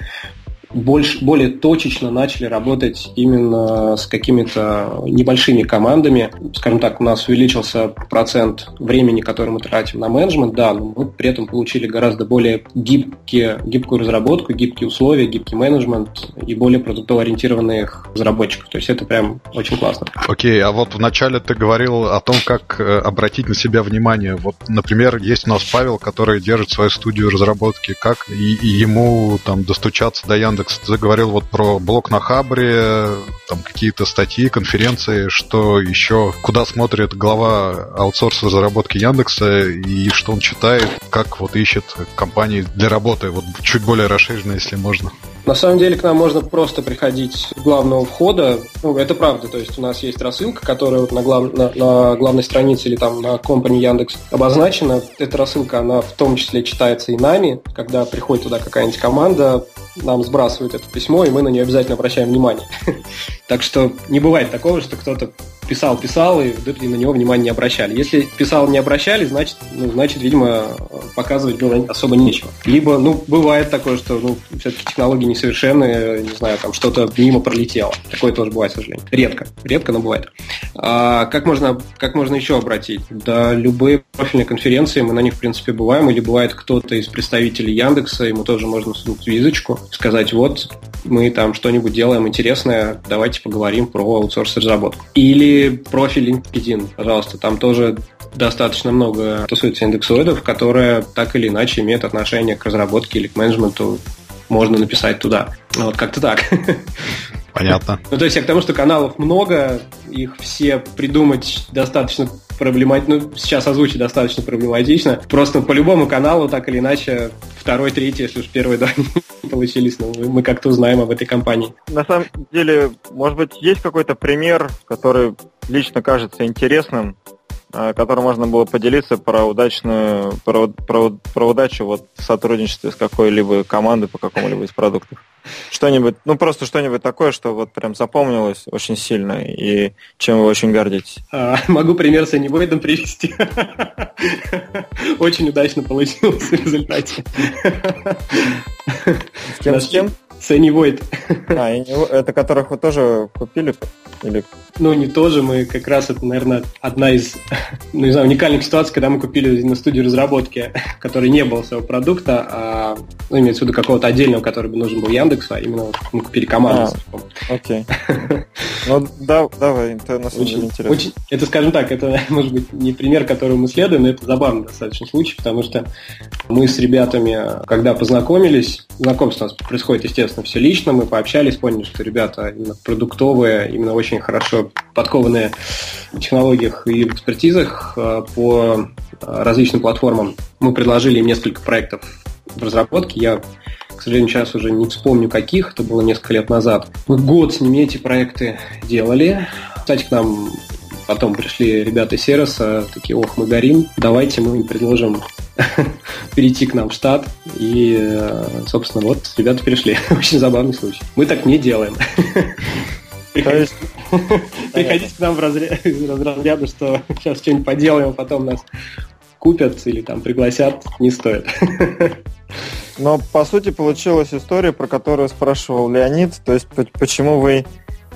больше, более точечно начали работать именно с какими-то небольшими командами. Скажем так, у нас увеличился процент времени, который мы тратим на менеджмент, да, но мы при этом получили гораздо более гибкие, гибкую разработку, гибкие условия, гибкий менеджмент и более продуктово ориентированных разработчиков. То есть это прям очень классно. Окей, а вот вначале ты говорил о том, как э, обратить на себя внимание. Вот, например, есть у нас Павел, который держит свою студию разработки. Как и, и ему там достучаться до Яндекса Яндекс заговорил вот про блог на Хабре, там какие-то статьи, конференции, что еще, куда смотрит глава аутсорса разработки Яндекса и что он читает, как вот ищет компании для работы, вот чуть более расширенно, если можно. На самом деле к нам можно просто приходить с главного входа. Ну, это правда. То есть у нас есть рассылка, которая вот на, глав... на, на главной странице или там на компании Яндекс обозначена. Эта рассылка, она в том числе читается и нами. Когда приходит туда какая-нибудь команда, нам сбрасывают это письмо, и мы на нее обязательно обращаем внимание. Так что не бывает такого, что кто-то писал, писал, и, и на него внимания не обращали. Если писал, не обращали, значит, ну, значит, видимо, показывать было особо нечего. Либо, ну, бывает такое, что, ну, все-таки технологии несовершенные, не знаю, там что-то мимо пролетело. Такое тоже бывает, к сожалению. Редко, редко, но бывает. А как можно, как можно еще обратить? Да, любые профильные конференции, мы на них, в принципе, бываем, или бывает кто-то из представителей Яндекса, ему тоже можно сунуть визочку, сказать, вот, мы там что-нибудь делаем интересное, давайте поговорим про аутсорс-разработку. Или профиль LinkedIn, пожалуйста, там тоже достаточно много тусуется индексоидов, которые так или иначе имеют отношение к разработке или к менеджменту. Можно написать туда. Вот как-то так. Понятно. Ну, то есть я к тому, что каналов много, их все придумать достаточно проблематично, ну, сейчас озвучить достаточно проблематично. Просто по любому каналу, так или иначе, второй, третий, если уж первые два не получились, но мы как-то узнаем об этой компании. На самом деле, может быть, есть какой-то пример, который лично кажется интересным, которым можно было поделиться про удачную, про, про, про удачу вот в сотрудничестве с какой-либо командой по какому-либо из продуктов. Что-нибудь, ну просто что-нибудь такое, что вот прям запомнилось очень сильно и чем вы очень гордитесь. А, могу пример с Anyway привести. Очень удачно получилось в результате. С кем? С кем? С Anyvoid. А, это которых вы тоже купили? Или... Ну, не тоже, мы как раз, это, наверное, одна из, ну, не знаю, уникальных ситуаций, когда мы купили на студию разработки, в которой не было своего продукта, а, ну, имеется в виду какого-то отдельного, который бы нужен был Яндексу, а именно мы купили команду. А, окей. Ну, да, давай, это на самом деле интересно. Очень, это, скажем так, это, может быть, не пример, который мы следуем, но это забавный достаточно случай, потому что мы с ребятами, когда познакомились, знакомство у нас происходит, естественно, все лично, мы пообщались, поняли, что ребята именно продуктовые, именно очень хорошо подкованные в технологиях и в экспертизах э, по различным платформам. Мы предложили им несколько проектов в разработке. Я, к сожалению, сейчас уже не вспомню каких, это было несколько лет назад. Мы год с ними эти проекты делали. Кстати, к нам потом пришли ребята из сервиса, такие, ох, мы горим, давайте мы им предложим перейти к нам в штат. И, э, собственно, вот ребята перешли. Очень забавный случай. Мы так не делаем. Приходите к нам в разряду, что сейчас что-нибудь поделаем, а потом нас купят или там пригласят, не стоит. Но, по сути, получилась история, про которую спрашивал Леонид, то есть почему вы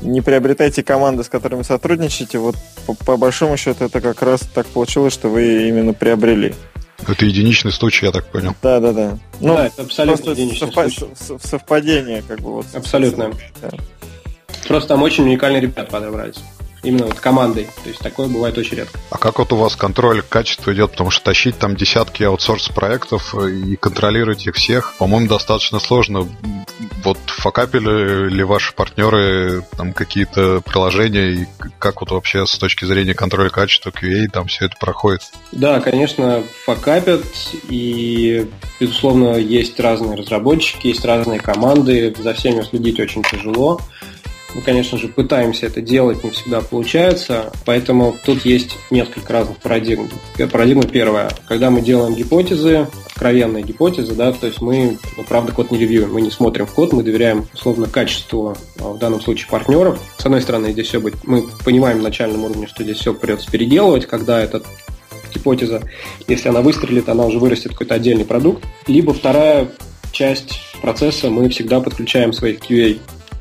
не приобретайте команды, с которыми сотрудничаете. Вот по, по большому счету это как раз так получилось, что вы именно приобрели. Это единичный случай, я так понял. Да, да, да. Ну, да, это абсолютно единичный совпад... случай. Совпадение, как бы вот. Абсолютно. Да. Просто там очень уникальные ребята подобрались именно вот командой. То есть такое бывает очень редко. А как вот у вас контроль качества идет? Потому что тащить там десятки аутсорс-проектов и контролировать их всех, по-моему, достаточно сложно. Вот факапили ли ваши партнеры там какие-то приложения и как вот вообще с точки зрения контроля качества QA там все это проходит? Да, конечно, факапят и, безусловно, есть разные разработчики, есть разные команды, за всеми следить очень тяжело. Мы, конечно же, пытаемся это делать, не всегда получается, поэтому тут есть несколько разных парадигм. Парадигма первая. Когда мы делаем гипотезы, откровенные гипотезы, да, то есть мы, ну, правда, код не ревьюем, мы не смотрим в код, мы доверяем, условно, качеству, а, в данном случае, партнеров. С одной стороны, здесь все быть, мы понимаем на начальном уровне, что здесь все придется переделывать, когда этот гипотеза, если она выстрелит, она уже вырастет какой-то отдельный продукт. Либо вторая часть процесса мы всегда подключаем своих QA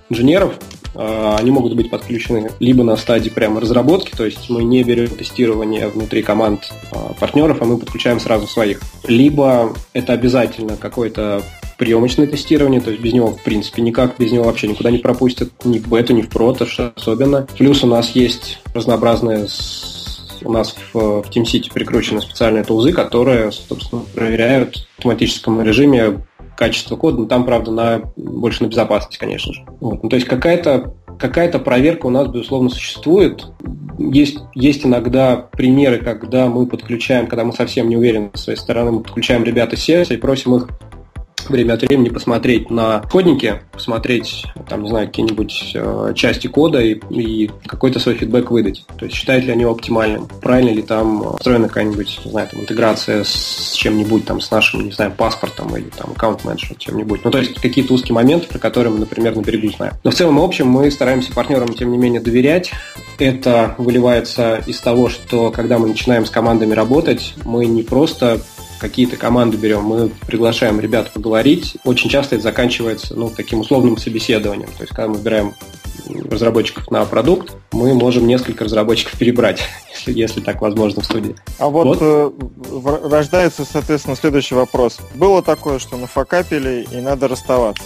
инженеров, они могут быть подключены либо на стадии прямо разработки, то есть мы не берем тестирование внутри команд а, партнеров, а мы подключаем сразу своих. Либо это обязательно какое-то приемочное тестирование, то есть без него, в принципе, никак, без него вообще никуда не пропустят, ни в бету, ни в прото, особенно. Плюс у нас есть разнообразные у нас в, в TeamCity прикручены специальные тулзы, которые, собственно, проверяют в автоматическом режиме качество кода, но там, правда, на, больше на безопасность, конечно же. Вот. Ну, то есть какая-то какая-то проверка у нас, безусловно, существует. Есть, есть иногда примеры, когда мы подключаем, когда мы совсем не уверены с своей стороны, мы подключаем ребят из сервиса и просим их время от времени посмотреть на кодники, посмотреть, там, не знаю, какие-нибудь э, части кода и, и какой-то свой фидбэк выдать. То есть считают ли они его оптимальным, правильно ли там встроена какая-нибудь, не знаю, там, интеграция с чем-нибудь, там, с нашим, не знаю, паспортом или там аккаунт менеджером, чем-нибудь. Ну, то есть какие-то узкие моменты, про которые мы, например, на берегу знаем. Но в целом и общем мы стараемся партнерам, тем не менее, доверять. Это выливается из того, что когда мы начинаем с командами работать, мы не просто какие-то команды берем, мы приглашаем ребят поговорить. Очень часто это заканчивается ну, таким условным собеседованием. То есть, когда мы выбираем разработчиков на продукт, мы можем несколько разработчиков перебрать, если, если так возможно в студии. А вот, вот. Э, рождается, соответственно, следующий вопрос. Было такое, что нафакапили и надо расставаться?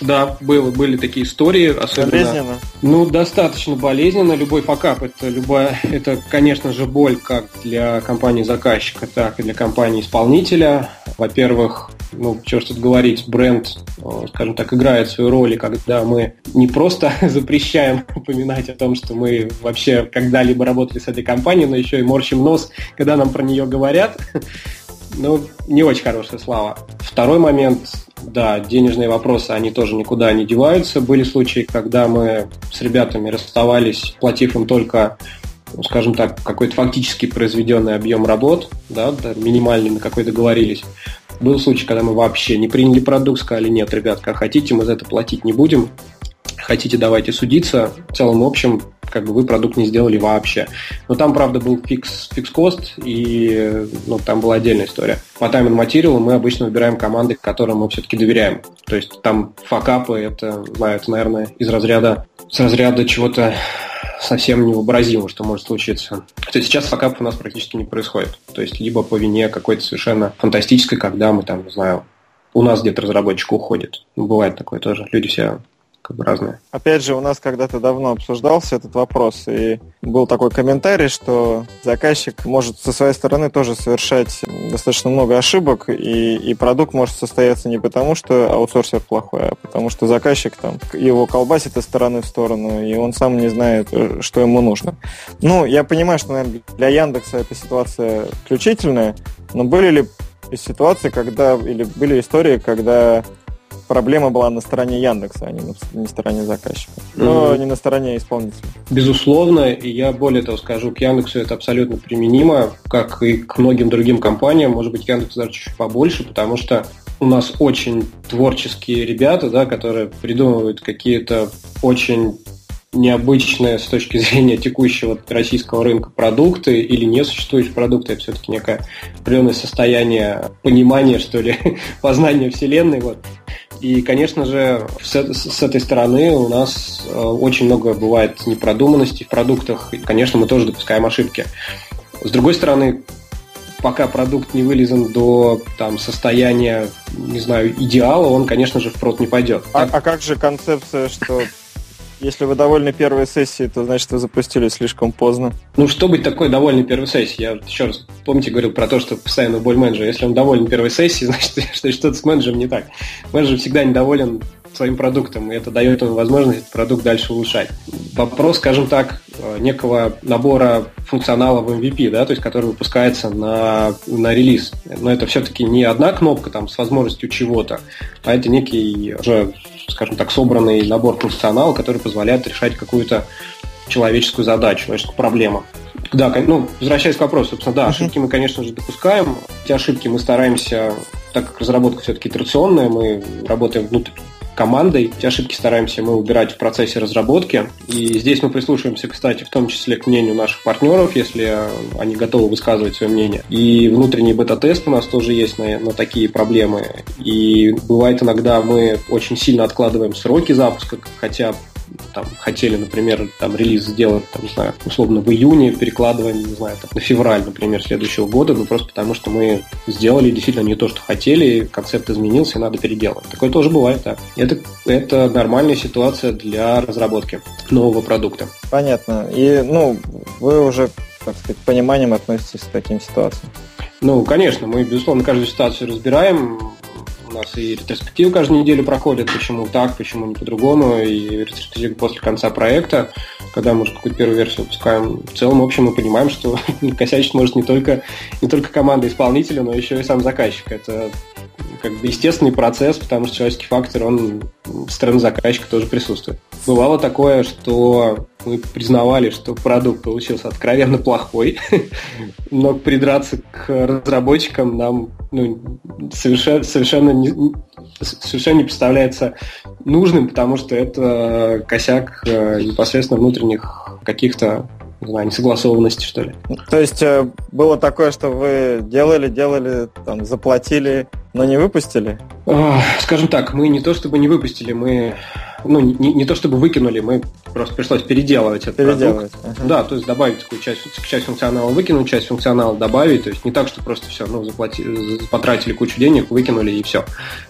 Да, было, были такие истории. Особенно, болезненно? Ну, достаточно болезненно. Любой факап это любая, это, конечно же, боль как для компании заказчика, так и для компании исполнителя. Во-первых, ну, что тут говорить, бренд, скажем так, играет свою роль, когда мы не просто запрещаем упоминать о том, что мы вообще когда-либо работали с этой компанией, но еще и морщим нос, когда нам про нее говорят. Ну, не очень хорошая слава. Второй момент, да, денежные вопросы, они тоже никуда не деваются. Были случаи, когда мы с ребятами расставались, платив им только ну, скажем так, какой-то фактически произведенный объем работ, да, да, минимальный, на какой договорились. Был случай, когда мы вообще не приняли продукт, сказали, нет, ребят, как хотите, мы за это платить не будем, хотите, давайте судиться. В целом, в общем, как бы вы продукт не сделали вообще. Но там, правда, был fix, fix-cost, и ну, там была отдельная история. По Time Material мы обычно выбираем команды, которым мы все-таки доверяем. То есть там факапы, это, знаю, это, наверное, из разряда, с разряда чего-то совсем невообразимо, что может случиться. То есть сейчас факап у нас практически не происходит. То есть либо по вине какой-то совершенно фантастической, когда мы там, не знаю, у нас где-то разработчик уходит. Бывает такое тоже. Люди все как бы разные. Опять же, у нас когда-то давно обсуждался этот вопрос, и был такой комментарий, что заказчик может со своей стороны тоже совершать достаточно много ошибок, и, и продукт может состояться не потому, что аутсорсер плохой, а потому что заказчик там его колбасит из стороны в сторону, и он сам не знает, э, что ему нужно. Ну, я понимаю, что, наверное, для Яндекса эта ситуация исключительная, но были ли ситуации, когда, или были истории, когда проблема была на стороне Яндекса, а не на, не стороне заказчика. Но mm-hmm. не на стороне исполнителя. Безусловно, и я более того скажу, к Яндексу это абсолютно применимо, как и к многим другим компаниям. Может быть, Яндекс даже чуть побольше, потому что у нас очень творческие ребята, да, которые придумывают какие-то очень необычные с точки зрения текущего российского рынка продукты или несуществующие продукты, это все-таки некое определенное состояние понимания, что ли, познания Вселенной. Вот. И, конечно же, с, этой стороны у нас э, очень много бывает непродуманности в продуктах. И, конечно, мы тоже допускаем ошибки. С другой стороны, пока продукт не вылезан до там, состояния, не знаю, идеала, он, конечно же, в прод не пойдет. А, а как же концепция, что если вы довольны первой сессией, то значит вы запустили слишком поздно. Ну, что быть такой довольной первой сессией? Я еще раз, помните, говорил про то, что постоянно боль менеджера. Если он доволен первой сессией, значит, что что-то с менеджером не так. Менеджер всегда недоволен своим продуктом, и это дает ему возможность этот продукт дальше улучшать. Вопрос, скажем так, э, некого набора функционала в MVP, да, то есть который выпускается на, на релиз. Но это все-таки не одна кнопка там с возможностью чего-то, а это некий уже, скажем так, собранный набор функционала, который позволяет решать какую-то человеческую задачу, человеческую проблему. Да, ну, возвращаясь к вопросу, собственно, да, ошибки мы, конечно же, допускаем. Эти ошибки мы стараемся, так как разработка все-таки итерационная, мы работаем внутри, командой. Эти ошибки стараемся мы убирать в процессе разработки. И здесь мы прислушиваемся, кстати, в том числе к мнению наших партнеров, если они готовы высказывать свое мнение. И внутренний бета-тест у нас тоже есть на, на такие проблемы. И бывает иногда мы очень сильно откладываем сроки запуска, хотя там хотели, например, там релиз сделать, там, не знаю, условно в июне, перекладываем, не знаю, там, на февраль, например, следующего года, ну просто потому что мы сделали действительно не то, что хотели, концепт изменился, и надо переделать. Такое тоже бывает, да. Это, это нормальная ситуация для разработки нового продукта. Понятно. И, ну, вы уже, так сказать, пониманием относитесь к таким ситуациям. Ну, конечно, мы, безусловно, каждую ситуацию разбираем, нас и ретроспективы каждую неделю проходят, почему так, почему не по-другому, и ретроспективы после конца проекта, когда мы уже какую-то первую версию выпускаем. В целом, в общем, мы понимаем, что косячить может не только, не только команда исполнителя, но еще и сам заказчик. Это как бы естественный процесс, потому что человеческий фактор, он с стороны заказчика тоже присутствует. Бывало такое, что мы признавали, что продукт получился откровенно плохой, но придраться к разработчикам нам ну, совершенно, совершенно, не, совершенно не представляется нужным, потому что это косяк э, непосредственно внутренних каких-то не знаю, несогласованности, что ли. То есть э, было такое, что вы делали, делали, там, заплатили, но не выпустили? Скажем так, мы не то чтобы не выпустили, мы ну, не, не то чтобы выкинули, мы просто пришлось переделывать этот переделывать. продукт. Ага. Да, то есть добавить такую часть, часть функционала выкинуть, часть функционала добавить. То есть не так, что просто все, ну, заплатили, потратили кучу денег, выкинули и все.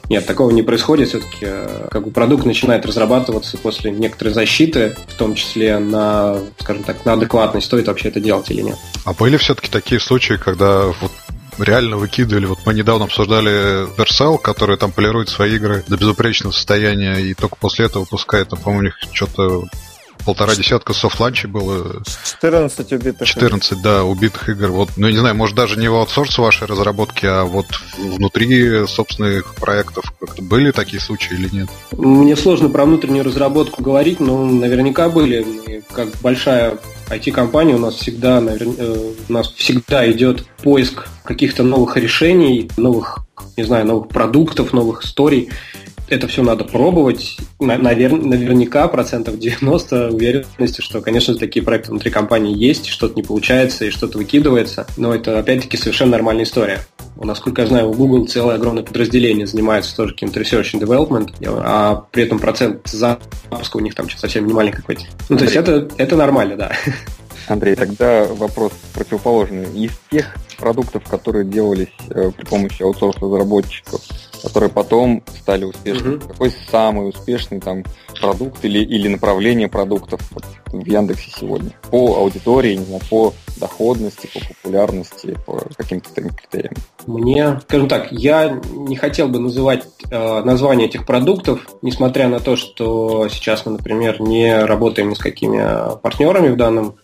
Нет, такого не происходит. Все-таки э, как бы продукт начинает разрабатываться после некоторой защиты, в том числе на, скажем так, на адекватность, стоит вообще это делать или нет. А были все-таки такие случаи, когда вот реально выкидывали. Вот мы недавно обсуждали Supercell, который там полирует свои игры до безупречного состояния, и только после этого выпускает, там, по-моему, у них что-то полтора десятка soft launch ей было. 14 убитых 14, игр. да, убитых игр. Вот, ну, я не знаю, может, даже не в аутсорс вашей разработки, а вот внутри собственных проектов как-то были такие случаи или нет? Мне сложно про внутреннюю разработку говорить, но наверняка были. И как большая IT-компания у нас всегда, наверное, э, у нас всегда идет поиск каких-то новых решений, новых, не знаю, новых продуктов, новых историй это все надо пробовать. Навер... Наверняка процентов 90 уверенности, что, конечно, такие проекты внутри компании есть, что-то не получается и что-то выкидывается. Но это, опять-таки, совершенно нормальная история. Насколько я знаю, у Google целое огромное подразделение занимается тоже каким-то research and development, а при этом процент запуска у них там совсем не маленький какой-то. Ну, то есть это, это нормально, да. Андрей, тогда вопрос противоположный. Из тех продуктов, которые делались э, при помощи аутсорс-разработчиков, которые потом стали успешными. Угу. Какой самый успешный там продукт или, или направление продуктов вот, в Яндексе сегодня? По аудитории, не знаю, по доходности, по популярности, по каким-то таким критериям. Мне, скажем так, я не хотел бы называть э, название этих продуктов, несмотря на то, что сейчас мы, например, не работаем ни с какими партнерами в данном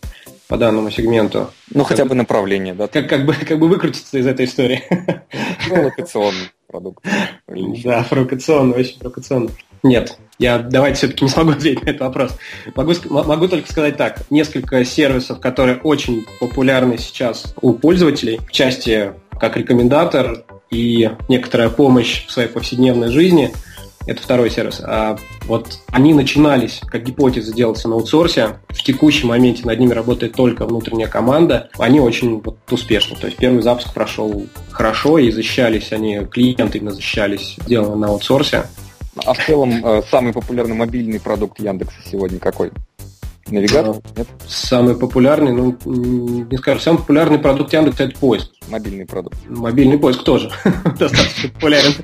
по данному сегменту. Ну, хотя бы направление, да? Как, как, бы, как бы выкрутиться из этой истории. Ну, локационный продукт. Да, провокационный, очень провокационный. Нет, я давайте все-таки не смогу ответить на этот вопрос. Могу, могу только сказать так. Несколько сервисов, которые очень популярны сейчас у пользователей в части как рекомендатор и некоторая помощь в своей повседневной жизни – это второй сервис. А вот они начинались как гипотеза делаться на аутсорсе. В текущем моменте над ними работает только внутренняя команда. Они очень вот, успешны. То есть первый запуск прошел хорошо и защищались они, клиенты именно защищались, сделано на аутсорсе. А в целом, э, самый популярный мобильный продукт Яндекса сегодня какой? Навигатор? Нет? Самый популярный, ну, не скажу, самый популярный продукт Яндекса это поиск. Мобильный продукт. Мобильный поиск тоже достаточно популярен.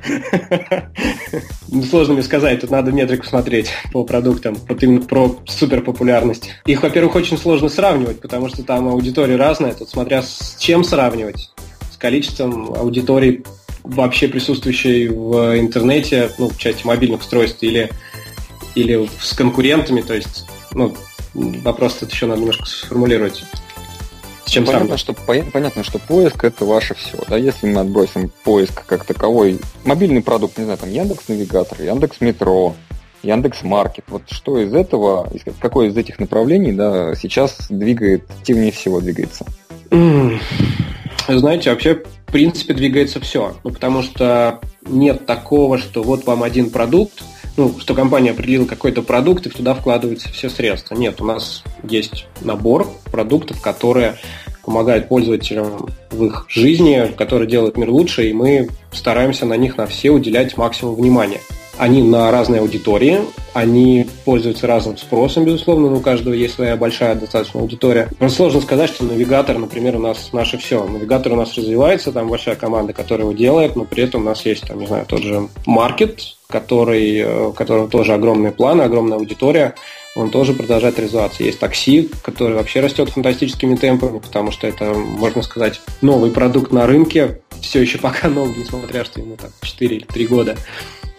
Сложно мне сказать, тут надо метрику смотреть по продуктам, вот именно про суперпопулярность. Их, во-первых, очень сложно сравнивать, потому что там аудитория разная, тут смотря с чем сравнивать. Количеством аудитории вообще присутствующей в интернете, ну, в части мобильных устройств или, или с конкурентами, то есть, ну, вопрос тут еще надо немножко сформулировать. С чем понятно, что, понятно, что поиск это ваше все. Да? Если мы отбросим поиск как таковой, мобильный продукт, не знаю, там Яндекс Навигатор, Яндекс Метро, Яндекс Маркет. Вот что из этого, какое из этих направлений да, сейчас двигает, активнее всего двигается? Знаете, вообще, в принципе, двигается все. Ну, потому что нет такого, что вот вам один продукт, ну, что компания определила какой-то продукт, и туда вкладываются все средства. Нет, у нас есть набор продуктов, которые помогают пользователям в их жизни, которые делают мир лучше, и мы стараемся на них на все уделять максимум внимания. Они на разные аудитории, они пользуются разным спросом, безусловно, но у каждого есть своя большая достаточно аудитория. Но сложно сказать, что навигатор, например, у нас наше все. Навигатор у нас развивается, там большая команда, которая его делает, но при этом у нас есть, там, не знаю, тот же маркет, который, э, у которого тоже огромные планы, огромная аудитория, он тоже продолжает развиваться. Есть такси, который вообще растет фантастическими темпами, потому что это, можно сказать, новый продукт на рынке, все еще пока новый, несмотря что ему так 4 или 3 года,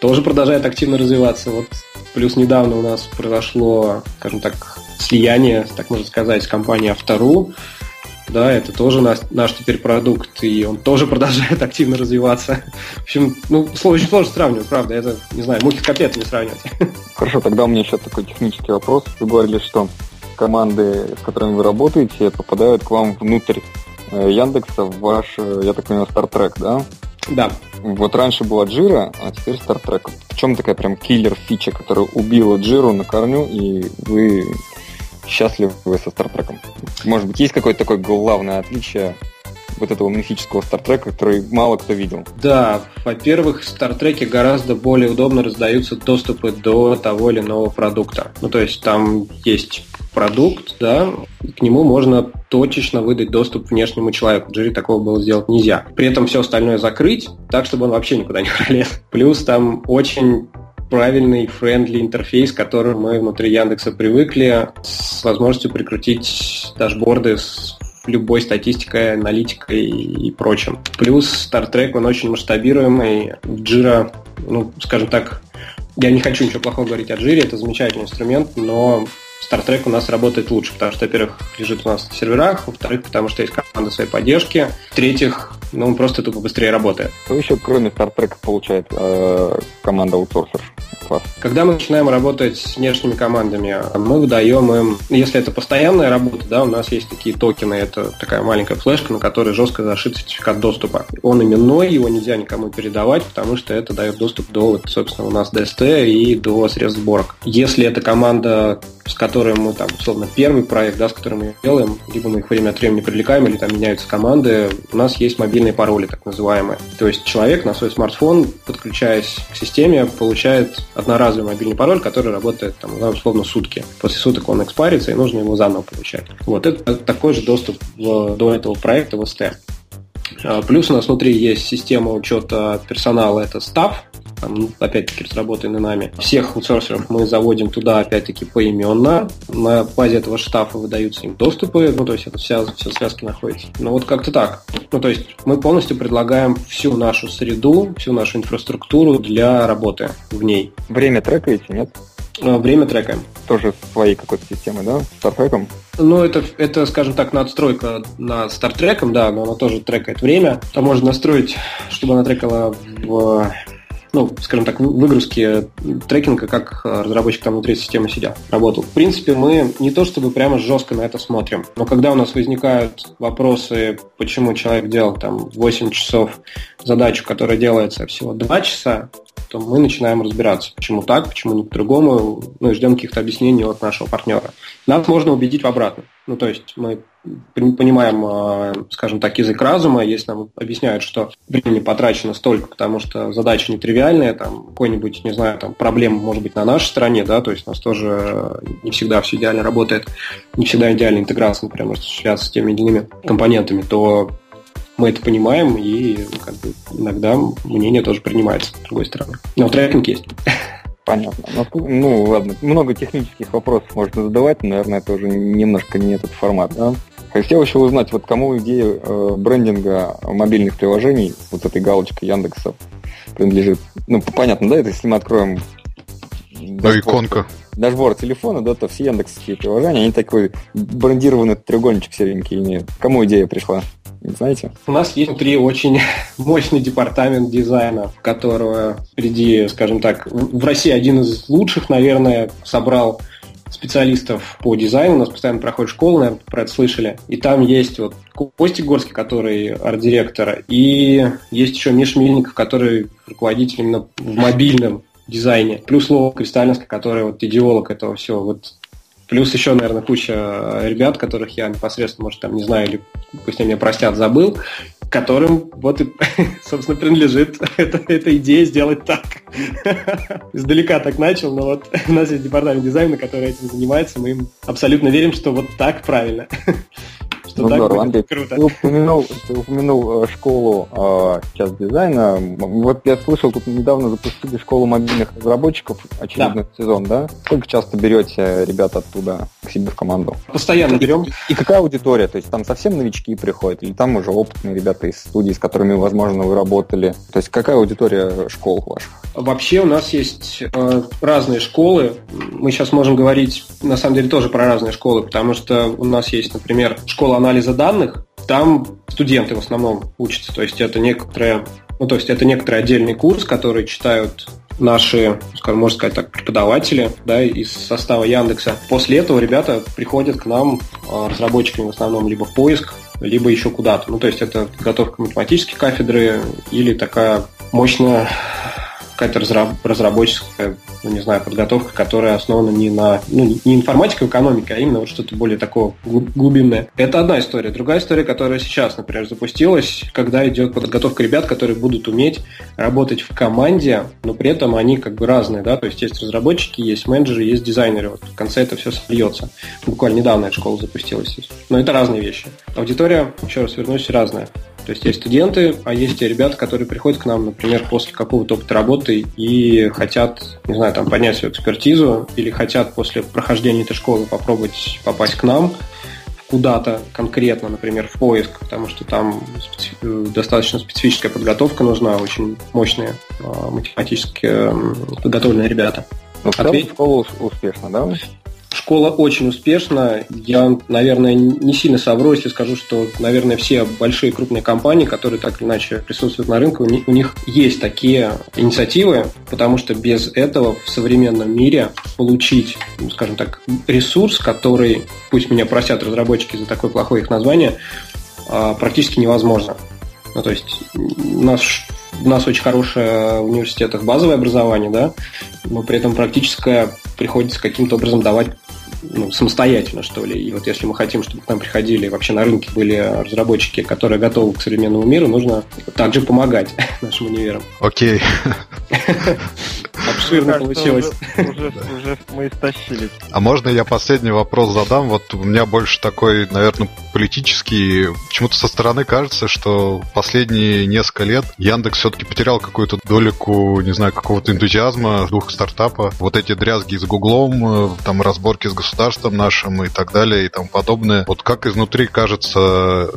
тоже продолжает активно развиваться. Вот плюс недавно у нас произошло, скажем так, слияние, так можно сказать, с компанией Автору, да, это тоже наш, наш теперь продукт, и он тоже продолжает активно развиваться. В общем, ну, очень сложно сравнивать, правда, это, не знаю, мухи с не сравнивать. Хорошо, тогда у меня еще такой технический вопрос. Вы говорили, что команды, с которыми вы работаете, попадают к вам внутрь э, Яндекса в ваш, э, я так понимаю, StarTrack, да? Да. Вот раньше была Джира, а теперь StarTrack. В чем такая прям киллер фича, которая убила Джиру на корню, и вы счастливы со Стартреком? Может быть, есть какое-то такое главное отличие вот этого мифического Стартрека, который мало кто видел? Да, во-первых, в Стартреке гораздо более удобно раздаются доступы до того или иного продукта. Ну, то есть там есть продукт, да, к нему можно точечно выдать доступ внешнему человеку. В такого было сделать нельзя. При этом все остальное закрыть, так, чтобы он вообще никуда не пролез. Плюс там очень правильный friendly интерфейс, к которому мы внутри Яндекса привыкли, с возможностью прикрутить дашборды с любой статистикой, аналитикой и прочим. Плюс Star Trek, он очень масштабируемый. Jira, ну, скажем так, я не хочу ничего плохого говорить о Jira, это замечательный инструмент, но Star Trek у нас работает лучше, потому что, во-первых, лежит у нас на серверах, во-вторых, потому что есть команда своей поддержки, в-третьих, ну, он просто тупо быстрее работает. Что еще, кроме Star Trek, получает э, команда аутсорсер? Когда мы начинаем работать с внешними командами, мы выдаем им, если это постоянная работа, да, у нас есть такие токены, это такая маленькая флешка, на которой жестко зашит сертификат доступа. Он именной, его нельзя никому передавать, потому что это дает доступ до, вот, собственно, у нас DST и до средств сборок. Если это команда, с которой мы там, условно, первый проект, да, с которым мы делаем, либо мы их время от времени привлекаем, или там меняются команды, у нас есть мобильные пароли, так называемые. То есть человек на свой смартфон, подключаясь к системе, получает одноразовый мобильный пароль, который работает, там, условно, сутки. После суток он экспарится, и нужно его заново получать. Вот, это такой же доступ в, до этого проекта в СТ. А, плюс у нас внутри есть система учета персонала, это Staff, там, опять-таки, разработанный нами. Всех аутсорсеров мы заводим туда, опять-таки, поименно. На базе этого штафа выдаются им доступы, ну, то есть это вся, все связки находится. Ну, вот как-то так. Ну, то есть мы полностью предлагаем всю нашу среду, всю нашу инфраструктуру для работы в ней. Время трекаете, нет? А, время трекаем. Тоже своей какой-то системы, да? Стартреком? Ну, это, это, скажем так, надстройка над Стартреком, да, но она тоже трекает время. Там можно настроить, чтобы она трекала в ну, скажем так, выгрузки трекинга, как э, разработчик там внутри системы сидят, работал. В принципе, мы не то чтобы прямо жестко на это смотрим, но когда у нас возникают вопросы, почему человек делал там 8 часов задачу, которая делается всего 2 часа, то мы начинаем разбираться, почему так, почему не по-другому, ну и ждем каких-то объяснений от нашего партнера. Нас можно убедить в обратном. Ну, то есть мы понимаем, а, скажем так, язык разума, если нам объясняют, что времени потрачено столько, потому что задача нетривиальная, там какой-нибудь, не знаю, там проблема может быть на нашей стороне, да, то есть у нас тоже не всегда все идеально работает, не всегда идеальная интеграция, например, связаться с теми или иными компонентами, то мы это понимаем, и как бы, иногда мнение тоже принимается с другой стороны. Но трекинг есть. Понятно. Ну, ну, ладно, много технических вопросов можно задавать, но, наверное, это уже немножко не этот формат, да? Хотел еще узнать, вот кому идея э, брендинга мобильных приложений, вот этой галочкой Яндекса принадлежит. Ну, понятно, да, это если мы откроем ну, иконка. Дашборд телефона, да, то все яндексские приложения, они такой брендированный треугольничек серенький имеют. Кому идея пришла? Знаете? У нас есть внутри очень мощный департамент дизайна, которого среди, скажем так, в России один из лучших, наверное, собрал специалистов по дизайну. У нас постоянно проходит школа, наверное, про это слышали. И там есть вот Костик Горский, который арт-директор, и есть еще Миша Мильников, который руководитель именно в мобильном дизайне. Плюс Лова Кристалинска, который вот идеолог этого всего. Вот Плюс еще, наверное, куча ребят, которых я непосредственно, может, там, не знаю, или пусть они меня простят, забыл, которым вот и, собственно, принадлежит эта, эта идея сделать так. Издалека так начал, но вот у нас есть департамент дизайна, который этим занимается, мы им абсолютно верим, что вот так правильно. Что ну, здорово, Андрей, круто. Ты упомянул, ты упомянул э, школу э, сейчас дизайна. Вот я слышал, тут недавно запустили школу мобильных разработчиков, очередной да. сезон, да? Сколько часто берете ребят оттуда к себе в команду? Постоянно берем. И какая аудитория? То есть там совсем новички приходят, или там уже опытные ребята из студий, с которыми, возможно, вы работали? То есть какая аудитория школ ваших? Вообще у нас есть э, разные школы. Мы сейчас можем говорить, на самом деле, тоже про разные школы, потому что у нас есть, например, школа анализа данных, там студенты в основном учатся, то есть это некоторые, ну, то есть это некоторый отдельный курс, который читают наши, скажем, можно сказать так, преподаватели да, из состава Яндекса. После этого ребята приходят к нам, а, разработчиками в основном, либо в поиск, либо еще куда-то. Ну, то есть это подготовка математической кафедры или такая мощная какая-то разработческая, ну, не знаю, подготовка, которая основана не на, ну, не информатика, экономика, а именно вот что-то более такого глубинное. Это одна история. Другая история, которая сейчас, например, запустилась, когда идет подготовка ребят, которые будут уметь работать в команде, но при этом они как бы разные, да, то есть есть разработчики, есть менеджеры, есть дизайнеры. Вот в конце это все сольется. Буквально недавно эта школа запустилась. Но это разные вещи. Аудитория, еще раз вернусь, разная. То есть есть студенты, а есть и ребята, которые приходят к нам, например, после какого-то опыта работы и хотят, не знаю, там, поднять свою экспертизу или хотят после прохождения этой школы попробовать попасть к нам куда-то конкретно, например, в поиск, потому что там специ... достаточно специфическая подготовка нужна, очень мощные э, математически э, подготовленные ребята. Ну, в целом школа успешна, да? Школа очень успешна. Я, наверное, не сильно совру, если скажу, что, наверное, все большие крупные компании, которые так или иначе присутствуют на рынке, у них, есть такие инициативы, потому что без этого в современном мире получить, ну, скажем так, ресурс, который, пусть меня просят разработчики за такое плохое их название, а, практически невозможно. Ну, то есть у нас, у нас очень хорошее в университетах базовое образование, да, но при этом практическое приходится каким-то образом давать ну, самостоятельно, что ли. И вот если мы хотим, чтобы к нам приходили, вообще на рынке были разработчики, которые готовы к современному миру, нужно также помогать нашим универам. Окей. Обширно получилось. Уже мы истощились. А можно я последний вопрос задам? Вот у меня больше такой, наверное, политический. Почему-то со стороны кажется, что последние несколько лет Яндекс все-таки потерял какую-то долику, не знаю, какого-то энтузиазма, дух стартапа. Вот эти дрязги с Гуглом, э, там разборки с государством нашим и так далее и тому подобное. Вот как изнутри кажется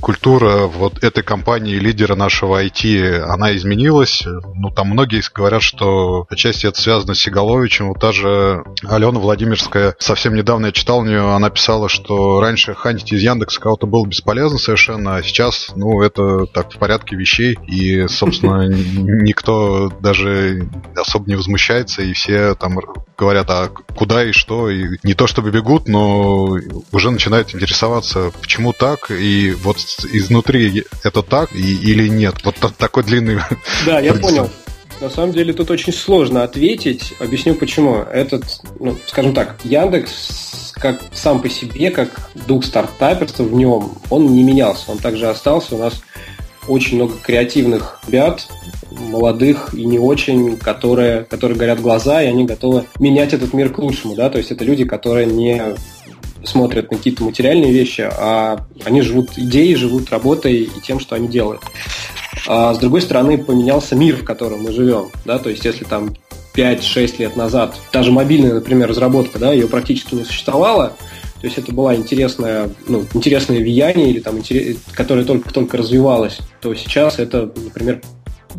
культура вот этой компании, лидера нашего IT, она изменилась. Ну, там многие говорят, что отчасти это связано с Сигаловичем. Вот та же Алена Владимирская, совсем недавно я читал у нее, она писала, что раньше хантить из Яндекса кого-то было бесполезно совершенно, а сейчас, ну, это так в порядке вещей. И, собственно, никто даже особо не возмущается, и все там говорят, а куда и что, и не то чтобы бегут, но уже начинают интересоваться, почему так, и вот изнутри это так и, или нет? Вот такой длинный... Да, я понял. На самом деле тут очень сложно ответить. Объясню почему. Этот, ну, скажем так, Яндекс как сам по себе, как дух стартаперства в нем, он не менялся. Он также остался. У нас очень много креативных ребят, молодых и не очень, которые, которые горят глаза, и они готовы менять этот мир к лучшему, да, то есть это люди, которые не смотрят на какие-то материальные вещи, а они живут идеей, живут работой и тем, что они делают. А с другой стороны, поменялся мир, в котором мы живем, да, то есть если там 5-6 лет назад, даже мобильная, например, разработка, да, ее практически не существовало, то есть это была интересная, ну, интересное влияние, или там, интерес, которое только-только развивалось, то сейчас это, например,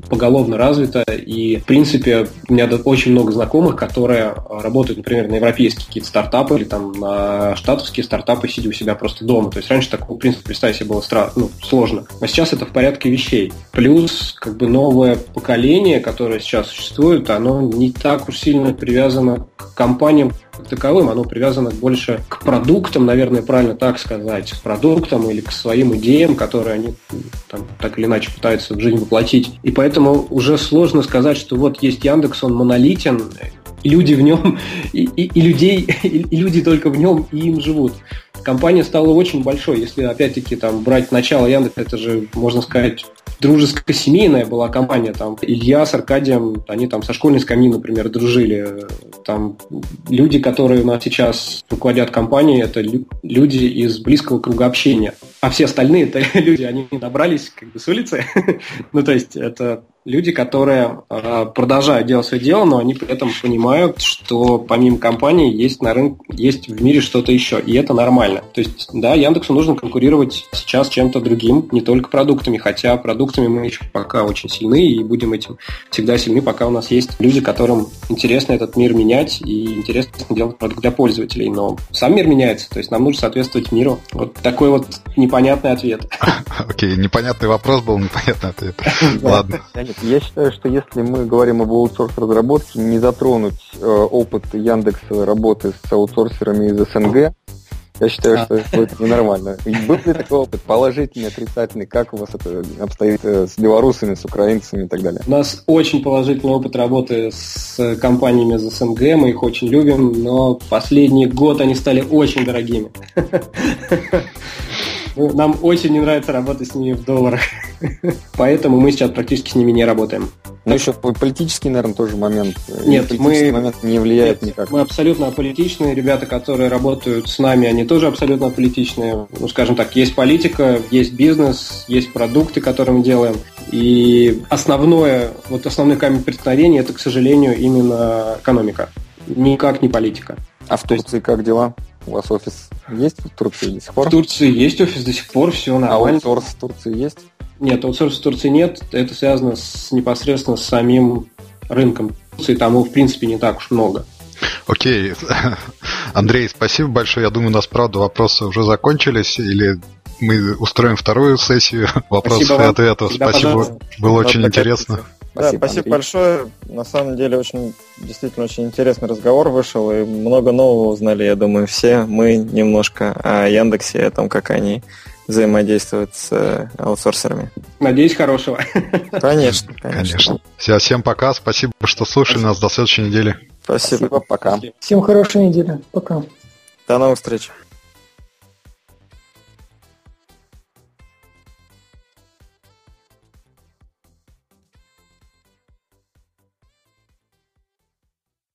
поголовно развито, и, в принципе, у меня очень много знакомых, которые работают, например, на европейские какие-то стартапы или там на штатовские стартапы, сидя у себя просто дома. То есть раньше такого, в принципе, представить себе было стра- ну, сложно. А сейчас это в порядке вещей. Плюс, как бы, новое поколение, которое сейчас существует, оно не так уж сильно привязано к компаниям, как таковым, оно привязано больше к продуктам, наверное, правильно так сказать, к продуктам или к своим идеям, которые они там, так или иначе пытаются в жизнь воплотить. И поэтому уже сложно сказать, что вот есть Яндекс, он монолитен, люди в нем, и, и, и людей, и, и люди только в нем и им живут. Компания стала очень большой. Если опять-таки там брать начало Яндекса, это же, можно сказать, дружеско-семейная была компания. Там Илья с Аркадием, они там со школьной скамьи, например, дружили. Там люди, которые у нас сейчас руководят компанией, это люди из близкого круга общения. А все остальные это люди, они набрались как бы с улицы. ну, то есть это люди, которые э, продолжают делать свое дело, но они при этом понимают, что помимо компании есть на рынке, есть в мире что-то еще, и это нормально. То есть, да, Яндексу нужно конкурировать сейчас чем-то другим, не только продуктами, хотя продуктами мы еще пока очень сильны и будем этим всегда сильны, пока у нас есть люди, которым интересно этот мир менять и интересно делать продукт для пользователей. Но сам мир меняется, то есть нам нужно соответствовать миру. Вот такой вот непонятный ответ. Окей, непонятный вопрос был, непонятный ответ. Ладно. Я считаю, что если мы говорим об аутсорс-разработке, не затронуть э, опыт Яндекса работы с аутсорсерами из СНГ, я считаю, что это будет ненормально. Был ли такой опыт, положительный, отрицательный? Как у вас это обстоит э, с белорусами, с украинцами и так далее? У нас очень положительный опыт работы с компаниями из СНГ, мы их очень любим, но последний год они стали очень дорогими. Ну, нам очень не нравится работать с ними в долларах. Поэтому мы сейчас практически с ними не работаем. Ну, еще политический, наверное, тоже момент. Нет, мы... момент не влияет нет, никак. Мы абсолютно аполитичные. Ребята, которые работают с нами, они тоже абсолютно аполитичные. Ну, скажем так, есть политика, есть бизнес, есть продукты, которые мы делаем. И основное, вот основной камень преткновения, это, к сожалению, именно экономика. Никак не политика. А в Турции как дела? У вас офис есть в Турции до сих пор? В Турции есть офис до сих пор, все а нормально. А аутсорс в Турции есть? Нет, аутсорс в Турции нет. Это связано с, непосредственно с самим рынком Турции. Там его, в принципе, не так уж много. Окей. Андрей, спасибо большое. Я думаю, у нас, правда, вопросы уже закончились. Или мы устроим вторую сессию вопросов спасибо и ответов. Всегда спасибо. Пожалуйста. Было очень интересно. Спасибо, да, спасибо большое. На самом деле очень действительно очень интересный разговор вышел, и много нового узнали, я думаю, все. Мы немножко о Яндексе, о том, как они взаимодействуют с э, аутсорсерами. Надеюсь, хорошего. Конечно, конечно. конечно. Все, всем пока, спасибо, что слушали спасибо. нас до следующей недели. Спасибо, спасибо пока. Всем хорошей недели, пока. До новых встреч.